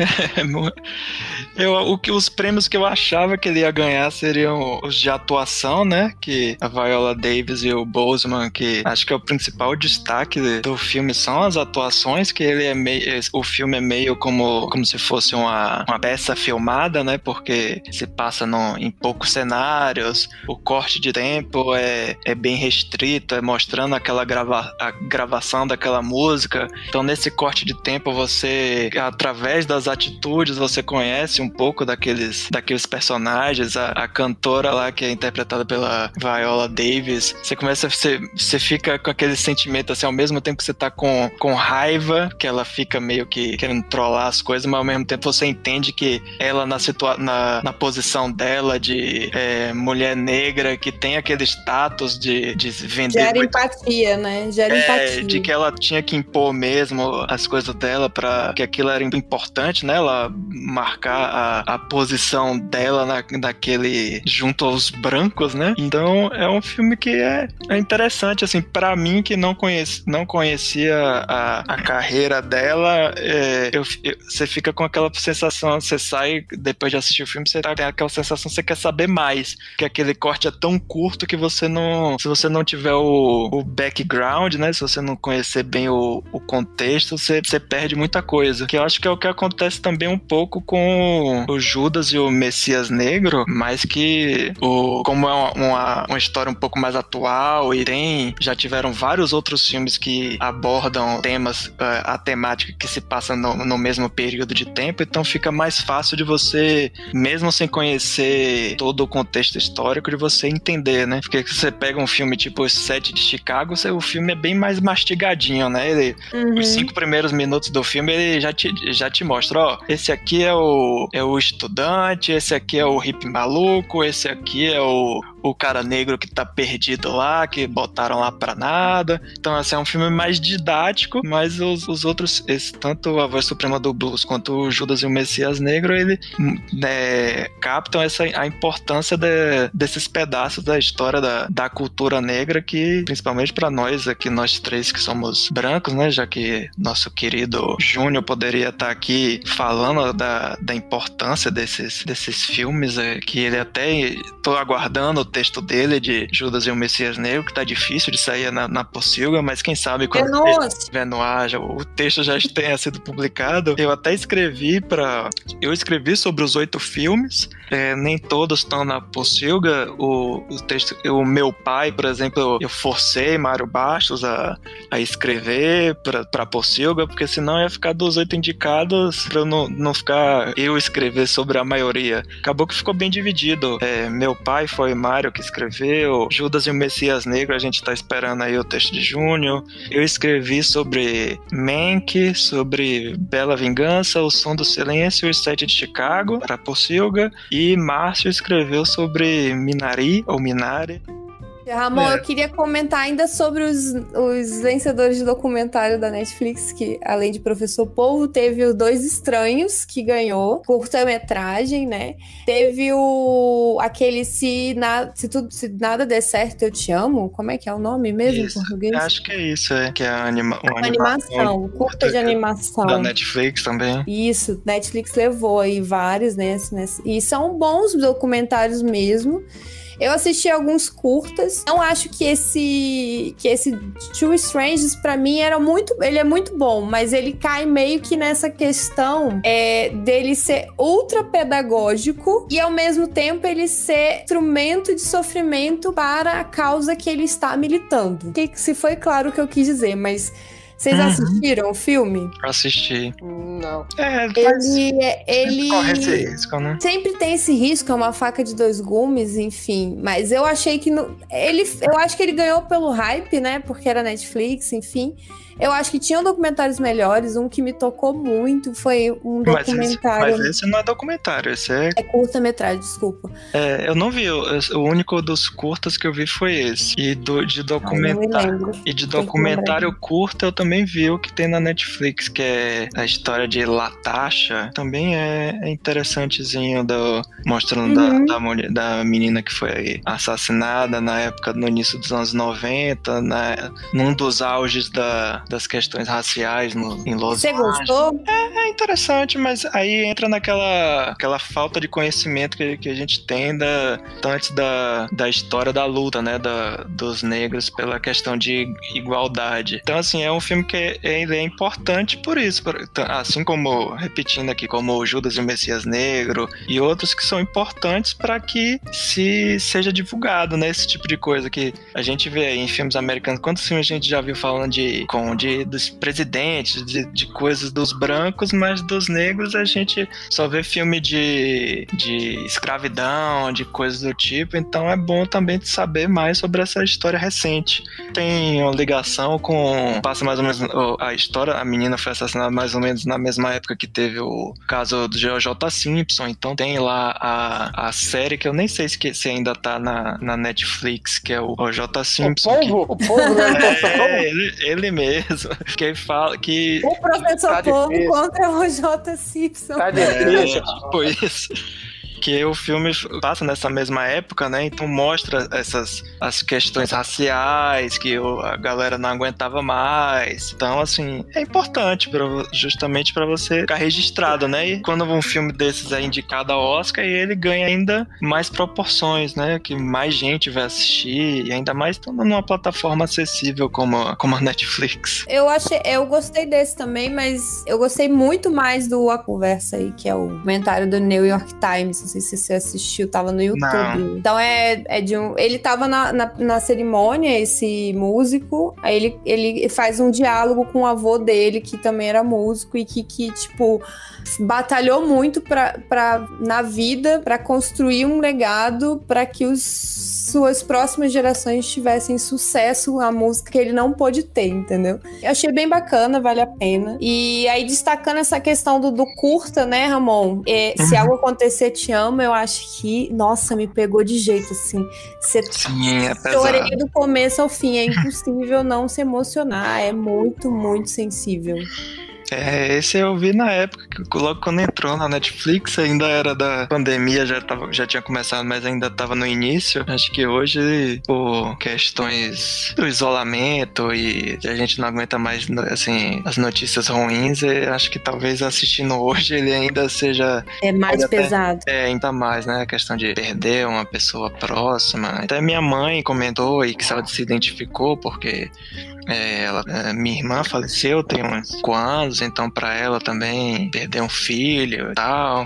Eu, o que, os prêmios que eu achava que ele ia ganhar seriam os de atuação, né? Que a Viola Davis e o Boseman, que acho que é o principal destaque do filme, são as atuações, que ele é meio. O filme é meio como, como se fosse uma, uma peça filmada, né? Porque se passa no, em poucos cenários, o corte de tempo é, é bem restrito, é mostrando aquela grava, a gravação daquela música. Então, nesse corte de tempo, você, através das atitudes, você conhece um pouco daqueles, daqueles personagens. A, a cantora lá, que é interpretada pela Viola Davis, você começa, você, você fica com aquele sentimento, assim, ao mesmo tempo que você tá com, com raiva, que ela fica meio que querendo trollar as coisas, mas ao mesmo tempo você entende que ela, na, situa na, na posição dela de é, mulher negra, que tem aquele status de, de vender. Gera muito... empatia, né? Gera é, empatia. De que ela tinha que impor mesmo as coisas dela para que aquilo era importante, né? Ela marcar a, a posição dela na, naquele junto aos brancos, né? Então é um filme que é, é interessante, assim, para mim que não, conheci, não conhecia a, a carreira dela, é, eu, eu, você fica com aquela sensação, você sai depois de assistir o filme, você tem aquela sensação, você quer saber mais, que aquele corte é tão curto que você não, você não tiver o, o background, né? Se você não conhecer bem o, o contexto, você, você perde muita coisa. Que eu acho que é o que acontece também um pouco com o Judas e o Messias Negro, mas que o, como é uma, uma, uma história um pouco mais atual e tem, já tiveram vários outros filmes que abordam temas, uh, a temática que se passa no, no mesmo período de tempo, então fica mais fácil de você, mesmo sem conhecer todo o contexto histórico, de você entender, né? Porque você pega um filme tipo Os Sete de Chicago, o filme é bem mais mastigadinho, né? Ele, uhum. Os cinco primeiros minutos do filme ele já te, já te mostra, ó, esse aqui é o, é o estudante, esse aqui é o hippie maluco, esse aqui é o, o cara negro que tá perdido lá, que botaram lá pra nada. Então, assim, é um filme mais didático, mas os, os outros, esse, tanto a Voz Suprema do Blues quanto o Judas e o Messias Negro, ele né, captam essa, a importância de, desses pedaços da história da, da cultura negra que, principalmente para nós aqui, nós três que somos brancos, né, já que nosso querido Júnior poderia estar tá aqui falando da, da importância desses, desses filmes, é, que ele até tô aguardando texto dele de Judas e o Messias Negro, que tá difícil de sair na, na Pocilga, mas quem sabe quando Venoa, o texto já tenha sido publicado. Eu até escrevi para Eu escrevi sobre os oito filmes, é, nem todos estão na Pocilga. O, o texto, o meu pai, por exemplo, eu forcei Mário Bastos a, a escrever para pra Pocilga, porque senão ia ficar dos oito indicados pra eu não, não ficar eu escrever sobre a maioria. Acabou que ficou bem dividido. É, meu pai foi Mário que escreveu, Judas e o Messias Negro, a gente tá esperando aí o texto de junho. Eu escrevi sobre Mank, sobre Bela Vingança, O Som do Silêncio o Sete de Chicago, para Pocilga, e Márcio escreveu sobre Minari, ou Minari, Ramon, é. eu queria comentar ainda sobre os, os vencedores de documentário da Netflix, que além de Professor Polvo, teve o Dois Estranhos, que ganhou, curta-metragem, né? Teve o aquele Se, na, se, tudo, se Nada Der Certo, Eu Te Amo, como é que é o nome mesmo isso. em português? Acho que é isso, é, que é a anima, uma animação, curta de animação. Da Netflix também. Isso, Netflix levou aí vários, né? E são bons documentários mesmo. Eu assisti alguns curtas. Não acho que esse que esse Two Strangers para mim era muito, ele é muito bom, mas ele cai meio que nessa questão é, dele ser ultra pedagógico e ao mesmo tempo ele ser instrumento de sofrimento para a causa que ele está militando. Que se foi claro o que eu quis dizer, mas vocês uhum. assistiram o filme? Assisti. Não. É, ele, é, ele corre esse risco, né? Sempre tem esse risco, é uma faca de dois gumes, enfim. Mas eu achei que no, ele, eu acho que ele ganhou pelo hype, né? Porque era Netflix, enfim. Eu acho que tinham documentários melhores. Um que me tocou muito foi um documentário. Mas esse, mas esse não é documentário, esse é. É curta-metragem, desculpa. É, eu não vi. O, o, único dos curtas que eu vi foi esse. E do, de documentário. E de documentário curta eu também vi o que tem na Netflix, que é a história de Latasha. Também é, é interessantezinho, do, mostrando uhum. da, da, mulher, da menina que foi assassinada na época, no início dos anos 90, na, num dos auges da, das questões raciais no, em Los Você gostou? É, é, interessante, mas aí entra naquela aquela falta de conhecimento que, que a gente tem da, antes da, da história da luta, né, da, dos negros pela questão de igualdade. Então, assim, é um filme que é, é importante por isso, assim como, repetindo aqui, como Judas e o Messias Negro e outros que são importantes para que se seja divulgado, né, esse tipo de coisa que a gente vê em filmes americanos. Quantos filmes a gente já viu falando de, com, de dos presidentes, de, de coisas dos brancos, mas dos negros a gente só vê filme de, de escravidão, de coisas do tipo. Então é bom também saber mais sobre essa história recente. Tem uma ligação com. Passa mais ou menos a história. A menina foi assassinada mais ou menos na mesma época que teve o caso do J. Simpson. Então tem lá a, a série que eu nem sei se, se ainda tá na, na Netflix, que é o J. Simpson. O povo? Que... O povo, né? É, ele, ele mesmo. Que fala que. O professor tá Povo contra o J. Simpson. Tá difícil. É, tipo isso porque o filme passa nessa mesma época, né? Então mostra essas as questões raciais que a galera não aguentava mais. Então, assim, é importante pra, justamente para você ficar registrado, né? E quando um filme desses é indicado ao Oscar, ele ganha ainda mais proporções, né? Que mais gente vai assistir e ainda mais estando numa plataforma acessível como, como a Netflix. Eu achei, eu gostei desse também, mas eu gostei muito mais do A Conversa aí, que é o comentário do New York Times sei se você assistiu, tava no YouTube. Não. Então é, é de um. Ele tava na, na, na, cerimônia, esse músico. Aí ele, ele faz um diálogo com o avô dele, que também era músico, e que, que tipo, batalhou muito pra, pra, na vida para construir um legado para que os suas próximas gerações tivessem sucesso a música que ele não pôde ter, entendeu? Eu achei bem bacana, vale a pena. E aí, destacando essa questão do, do curta, né, Ramon? É, uhum. Se algo acontecer, te amo, eu acho que, nossa, me pegou de jeito, assim. Você Sim, é chorei do começo ao fim. É impossível não se emocionar. É muito, muito sensível. É, esse eu vi na época, logo quando entrou na Netflix, ainda era da pandemia, já, tava, já tinha começado, mas ainda estava no início. Acho que hoje, por questões do isolamento e a gente não aguenta mais, assim, as notícias ruins, acho que talvez assistindo hoje ele ainda seja... É mais pesado. Até, é, ainda mais, né? A questão de perder uma pessoa próxima. Até minha mãe comentou e que ela se identificou, porque é, ela, é, minha irmã faleceu tem uns 5 anos, então para ela também perder um filho e tal.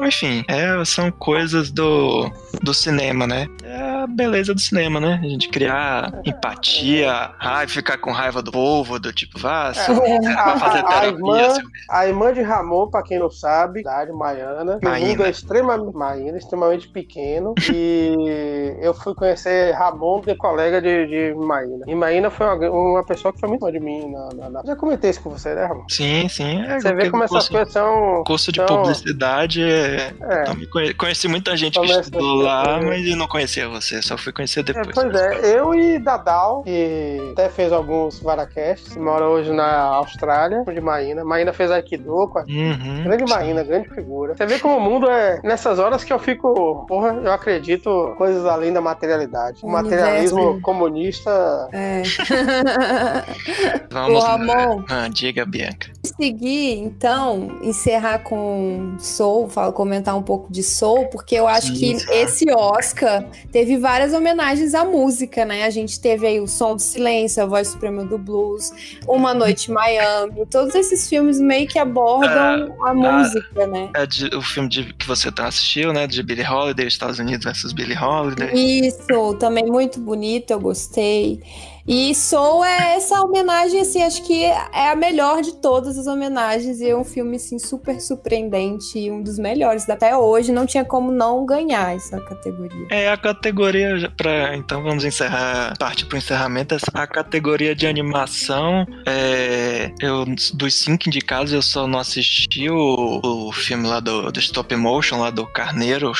Enfim, é, são coisas do, do cinema, né? É a beleza do cinema, né? A gente criar empatia, raiva, ficar com raiva do povo, do tipo, vá, é, a, fazer terapia. A irmã, assim. a irmã de Ramon, pra quem não sabe, cidade Maiana, o mundo é extremamente, Maína, extremamente pequeno, e eu fui conhecer Ramon de colega de, de Maína. E Maína foi uma, uma pessoa que foi muito boa de mim. Na, na, na... Já comentei isso com você, né, Ramon? Sim, sim. É, você vê como essas coisas são... Curso de são... publicidade é é. conheci muita gente que estudou lá, mas eu não conhecia você, só fui conhecer depois. É, pois é, eu e Dadal, que até fez alguns Varacasts, mora hoje na Austrália, de Maína. Maína fez Aikido com a uhum, grande sim. Maína, grande figura. Você vê como o mundo é nessas horas que eu fico, porra, eu acredito coisas além da materialidade. O, materialismo comunista. É. Vamos Ô, amor. Ah, diga, Bianca. Seguir, então, encerrar com Soul, falo com comentar um pouco de soul, porque eu acho que esse Oscar teve várias homenagens à música, né? A gente teve aí o Som do Silêncio, a Voz Suprema do Blues, Uma Noite em Miami, todos esses filmes meio que abordam uh, a música, uh, né? É de, o filme de, que você tá assistiu, né? De Billie Holiday, Estados Unidos versus Billie Holiday. Isso, também muito bonito, eu gostei. E Soul é essa homenagem, assim, acho que é a melhor de todas as homenagens. E é um filme, assim, super surpreendente e um dos melhores. Até hoje não tinha como não ganhar essa categoria. É, a categoria, pra, então vamos encerrar, parte pro encerramento. A categoria de animação, é, eu, dos cinco indicados, eu só não assisti o, o filme lá do, do stop motion, lá do Carneiro,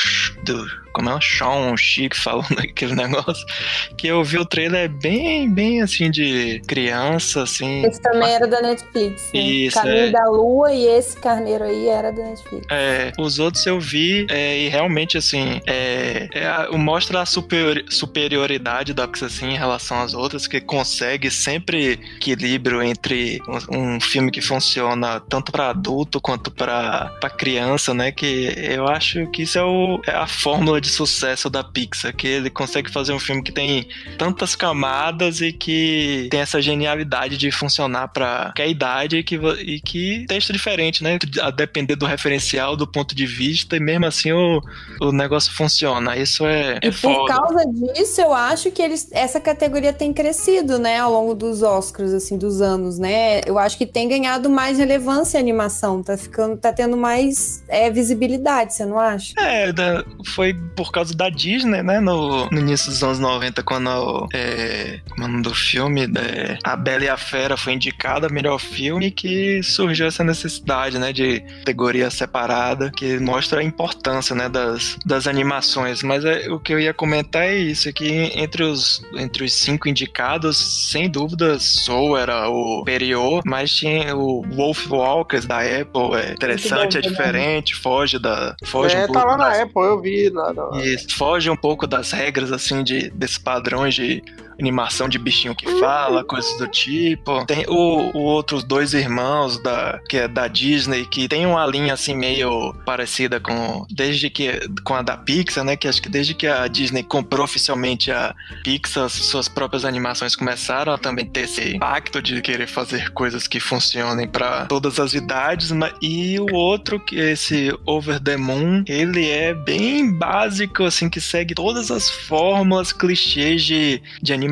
do como é o Sean Chic falando aquele negócio, que eu vi o trailer bem bem assim de criança, assim. Esse também era da Netflix. Né? Isso, Caminho é. da Lua e esse Carneiro aí era da Netflix. É, os outros eu vi é, e realmente, assim, é, é mostra a superior- superioridade da Pixar, assim, em relação às outras, que consegue sempre equilíbrio entre um, um filme que funciona tanto para adulto quanto para criança, né? Que eu acho que isso é, o- é a fórmula de sucesso da Pixar, que ele consegue fazer um filme que tem tantas camadas e que tem essa genialidade de funcionar para qualquer idade e que, e que texto diferente, né? A depender do referencial, do ponto de vista, e mesmo assim o, o negócio funciona. Isso é, é E por foda. causa disso, eu acho que eles, essa categoria tem crescido, né, ao longo dos Oscars, assim, dos anos, né? Eu acho que tem ganhado mais relevância a animação, tá ficando, tá tendo mais é, visibilidade, você não acha? É, foi por causa da Disney, né? No, no início dos anos 90, quando é, é o nome do filme, é, A Bela e a Fera foi indicada melhor filme, que surgiu essa necessidade, né? De categoria separada, que mostra a importância, né? Das, das animações. Mas é, o que eu ia comentar é isso, que entre os, entre os cinco indicados, sem dúvida, Soul era o superior, mas tinha o Wolf Walkers da Apple, é interessante, é bom, diferente, foge da... Foge É, um pouco tá lá na das- Apple, eu vi. Na, na- isso, foge um pouco das regras, assim, de, desses padrões de animação de bichinho que fala, coisas do tipo. Tem o, o outros dois irmãos da, que é da Disney, que tem uma linha, assim, meio parecida com, desde que, com a da Pixar, né, que acho que desde que a Disney comprou oficialmente a Pixar, suas próprias animações começaram a também ter esse impacto de querer fazer coisas que funcionem para todas as idades, ma- e o outro, que é esse Over the Moon, ele é bem básico, assim, que segue todas as fórmulas, clichês de, de animação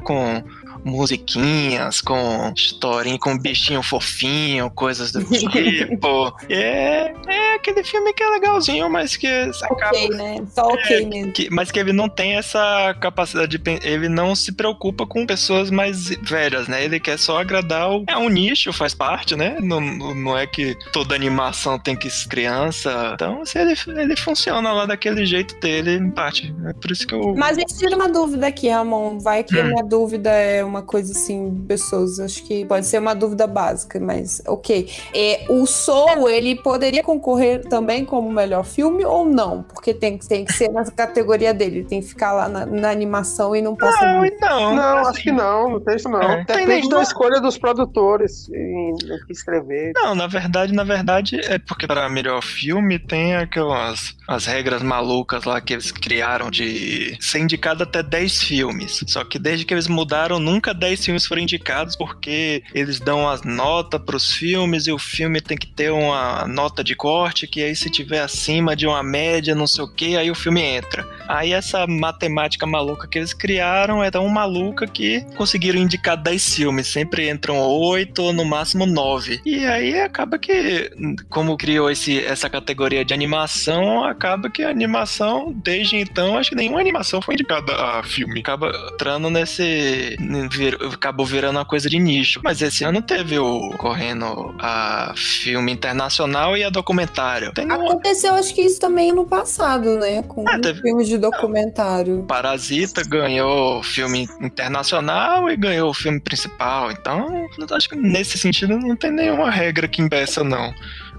com musiquinhas, com historinha, com bichinho fofinho, coisas do tipo. é, é aquele filme que é legalzinho, mas que acaba Ok, né? Só ok mesmo. que- mas que ele não tem essa capacidade de ele não se preocupa com pessoas mais velhas, né? Ele quer só agradar o, é um nicho, faz parte, né? Não, não é que toda animação tem que ser criança. Então, se ele, ele funciona lá daquele jeito dele, em parte. É por isso que eu Mas me tira uma dúvida aqui, Ramon. Vai que a Hum. minha dúvida é uma coisa assim, pessoas. Acho que pode ser uma dúvida básica, mas ok. É, o Soul, ele poderia concorrer também como melhor filme ou não? Porque tem, que- tem que ser na categoria dele, tem que ficar lá na, na animação e não passa. não, muito. não, Não, assim, acho que não, não tem isso não. É. Tem Depende nem- da escolha dos produtores em no que escrever. Não, na verdade, na verdade, é porque para melhor filme tem aquelas as regras malucas lá que eles criaram de ser indicado até 10 filmes. Só que desde que eles mudaram, nunca 10 filmes foram indicados porque eles dão as notas pros filmes e o filme tem que ter uma nota de corte que aí se tiver acima de uma média, não sei o que, aí o filme entra. Aí essa matemática maluca que eles criaram é tão maluca que conseguiram indicar 10 filmes, sempre entram 8 ou no máximo 9. E aí acaba que, como criou esse, essa categoria de animação, acaba que a animação, desde então, acho que nenhuma animação foi indicada a filme. Acaba entrando nesse. Vir- acabou virando uma coisa de nicho. Mas esse ano teve o correndo a filme internacional e a documentário. Tem Aconteceu, acho que isso também no passado, né? Com Ah, teve- filmes de documentário. Parasita ganhou filme internacional e ganhou o filme principal. Então, acho que nesse sentido não tem nenhuma regra que impeça, não.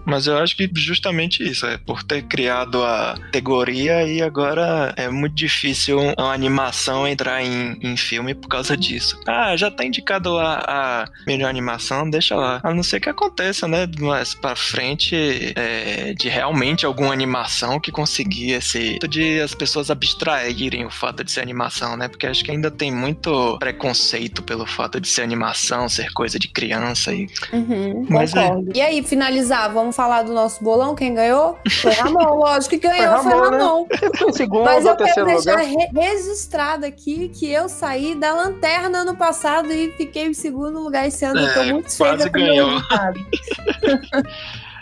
Mas eu acho que justamente isso, é por ter criado a categoria e agora é muito difícil uma animação entrar em, em filme por causa disso. Ah, já tá indicado a, a melhor animação, deixa lá. A não ser que aconteça, né, mais pra frente, é, de realmente alguma animação que conseguir esse de as pessoas abstraírem o fato de ser animação, né? Porque acho que ainda tem muito preconceito pelo fato de ser animação, ser coisa de criança e Uhum, Mas é-. E aí, finalizar, vamos falar do nosso bolão? Quem ganhou? Foi Ramon, lógico que ganhou, foi Ramon, né? Ramon. Em segundo Mas eu quero deixar re- registrado aqui que eu saí da lanterna ano passado e fiquei em segundo lugar esse ano. É, eu tô muito quase ganhou.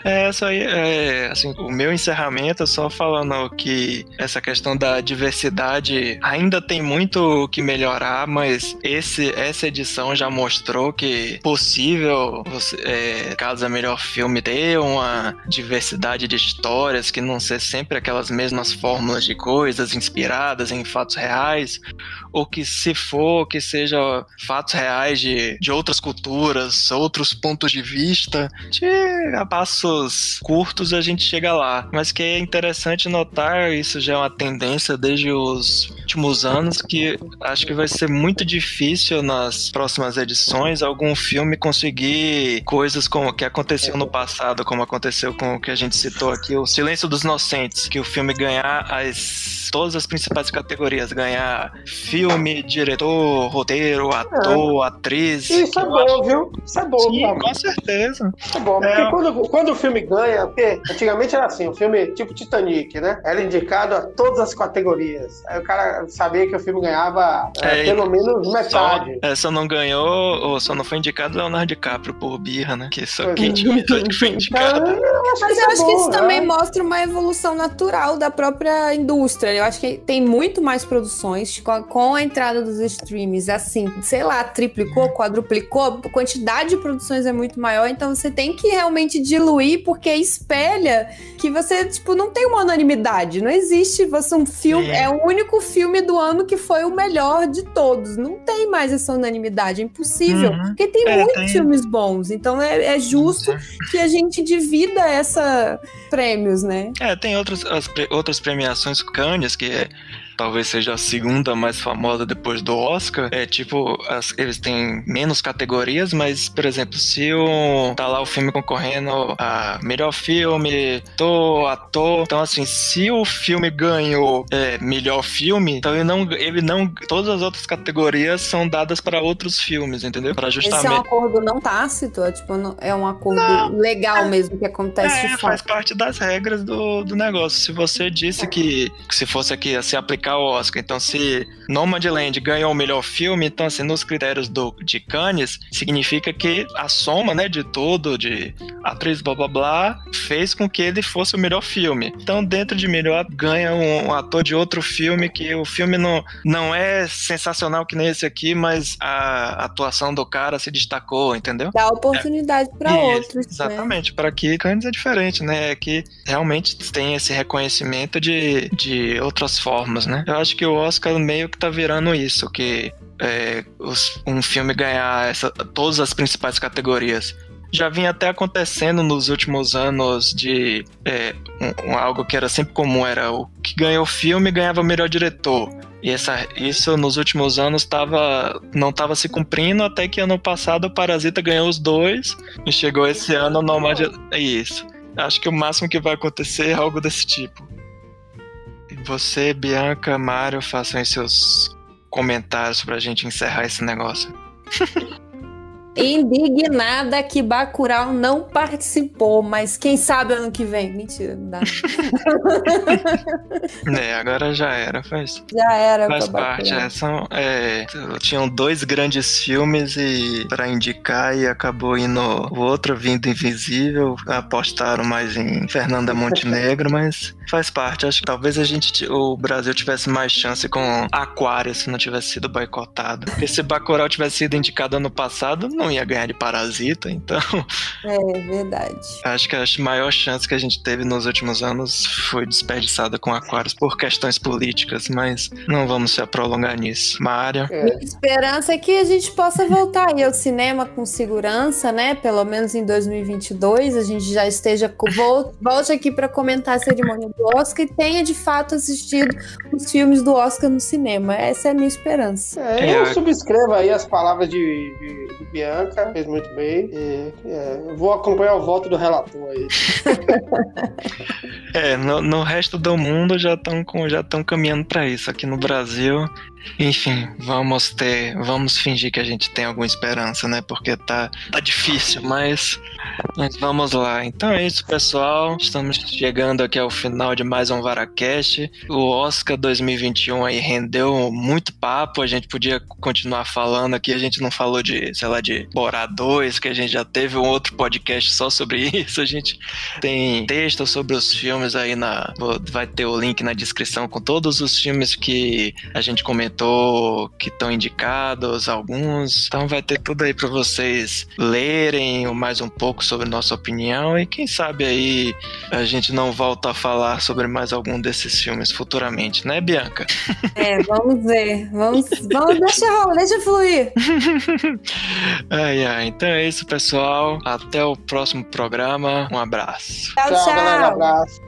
É, isso aí, é, assim, o meu encerramento é só falando que essa questão da diversidade ainda tem muito que melhorar, mas esse, essa edição já mostrou que possível, é, caso é melhor filme, ter uma diversidade de histórias que não ser sempre aquelas mesmas fórmulas de coisas inspiradas em fatos reais, ou que se for, que seja fatos reais de, de outras culturas, outros pontos de vista, de a passos curtos a gente chega lá. Mas que é interessante notar, isso já é uma tendência desde os últimos anos, que acho que vai ser muito difícil nas próximas edições algum filme conseguir coisas como que aconteceu no passado, como aconteceu com o que a gente citou aqui, o Silêncio dos Inocentes, que o filme ganhar as todas as principais categorias, ganhar filme, diretor, roteiro, ator, é. atriz. Isso é bom, viu? Isso é bom, Sim, com certeza. Isso é bom, porque é. quando, quando o filme ganha, porque antigamente era assim, o filme tipo Titanic, né? Era indicado a todas as categorias. Aí o cara sabia que o filme ganhava é, é pelo menos metade. Só, é, só não ganhou, ou só não foi indicado Leonardo DiCaprio por birra, né? Que só quem tinha que foi indicado. Então, eu Mas eu acho que isso também mostra uma evolução natural da própria indústria. Eu acho que tem muito mais produções a, com a entrada dos streams, assim, sei lá, triplicou, quadruplicou, a quantidade de produções é muito maior, então você tem que realmente diluir, porque espelha que você, tipo, não tem uma unanimidade. Não existe você um filme, é. é o único filme do ano que foi o melhor de todos. Não tem mais essa unanimidade, é impossível. Uhum. Porque tem é, muitos tem... filmes bons, então é, é justo que a gente divida essa prêmios, né? É, tem outras, as, outras premiações Cannes, que é talvez seja a segunda mais famosa depois do Oscar. É tipo, as, eles têm menos categorias, mas, por exemplo, se o, tá lá o filme concorrendo a melhor filme, ator, ator. Então, assim, se o filme ganhou é, melhor filme, então ele não, ele não. Todas as outras categorias são dadas para outros filmes, entendeu? Para justamente. Esse é um acordo não tácito, é, tipo, é um acordo não, legal é, mesmo que acontece é, faz parte das regras do, do negócio. Se você disse que, que se fosse aqui se aplicar indicar o Oscar. Então, se Nomadland ganhou o melhor filme, então, assim, nos critérios do, de Cannes, significa que a soma, né, de tudo, de atriz, blá blá blá, fez com que ele fosse o melhor filme. Então, dentro de melhor, ganha um, um ator de outro filme, que o filme não, não é sensacional que nem esse aqui, mas a atuação do cara se destacou, entendeu? Dá oportunidade é. para outros. Né? Exatamente, né? para aqui Cannes é diferente, né? É que realmente tem esse reconhecimento de, de outras formas, né? Eu acho que o Oscar meio que tá virando isso, que é, os, um filme ganhar essa, todas as principais categorias. Já vinha até acontecendo nos últimos anos de é, um, um, algo que era sempre comum, era o que ganhou o filme ganhava o melhor diretor. E essa, isso nos últimos anos tava, não estava se cumprindo, até que ano passado o Parasita ganhou os dois e chegou esse ano o Nomad. É isso. Acho que o máximo que vai acontecer é algo desse tipo. Você, Bianca, Mário, façam aí seus comentários pra gente encerrar esse negócio. Indignada que Bacurau não participou, mas quem sabe ano que vem? Mentira, não dá. é, agora já era, faz. Já era, faz parte. É, são, é, tinham dois grandes filmes e para indicar e acabou indo o outro vindo invisível. Apostaram mais em Fernanda Montenegro, mas faz parte. Acho que talvez a gente, o Brasil tivesse mais chance com Aquário se não tivesse sido boicotado. Porque se Bacurau tivesse sido indicado ano passado, não não ia ganhar de Parasita, então. É verdade. Acho que a maior chance que a gente teve nos últimos anos foi desperdiçada com Aquários por questões políticas, mas não vamos se prolongar nisso. Mária. É. Minha esperança é que a gente possa voltar aí ao cinema com segurança, né? Pelo menos em 2022 a gente já esteja volte aqui para comentar a cerimônia do Oscar e tenha de fato assistido os filmes do Oscar no cinema. Essa é a minha esperança. É, eu é. subscrevo aí as palavras de, de, de Bianca Fez muito bem. E, é, vou acompanhar o voto do relator aí. É, no, no resto do mundo já estão já caminhando para isso. Aqui no Brasil enfim, vamos ter, vamos fingir que a gente tem alguma esperança, né? Porque tá, tá difícil, mas, mas vamos lá. Então é isso, pessoal. Estamos chegando aqui ao final de mais um Varacast. O Oscar 2021 aí rendeu muito papo. A gente podia continuar falando aqui. A gente não falou de, sei lá, de Borá 2, que a gente já teve um outro podcast só sobre isso. A gente tem texto sobre os filmes aí na. Vai ter o link na descrição com todos os filmes que a gente comentou comentou que estão indicados alguns. Então vai ter tudo aí para vocês lerem mais um pouco sobre nossa opinião e quem sabe aí a gente não volta a falar sobre mais algum desses filmes futuramente, né, Bianca? É, vamos ver. Vamos, vamos deixa, deixa fluir. ai, ai. Então é isso, pessoal. Até o próximo programa. Um abraço. Tchau, tchau. tchau. Galera, um abraço.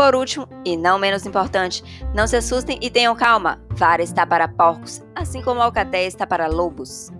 Por último, e não menos importante, não se assustem e tenham calma. Vara está para porcos, assim como Alcaté está para lobos.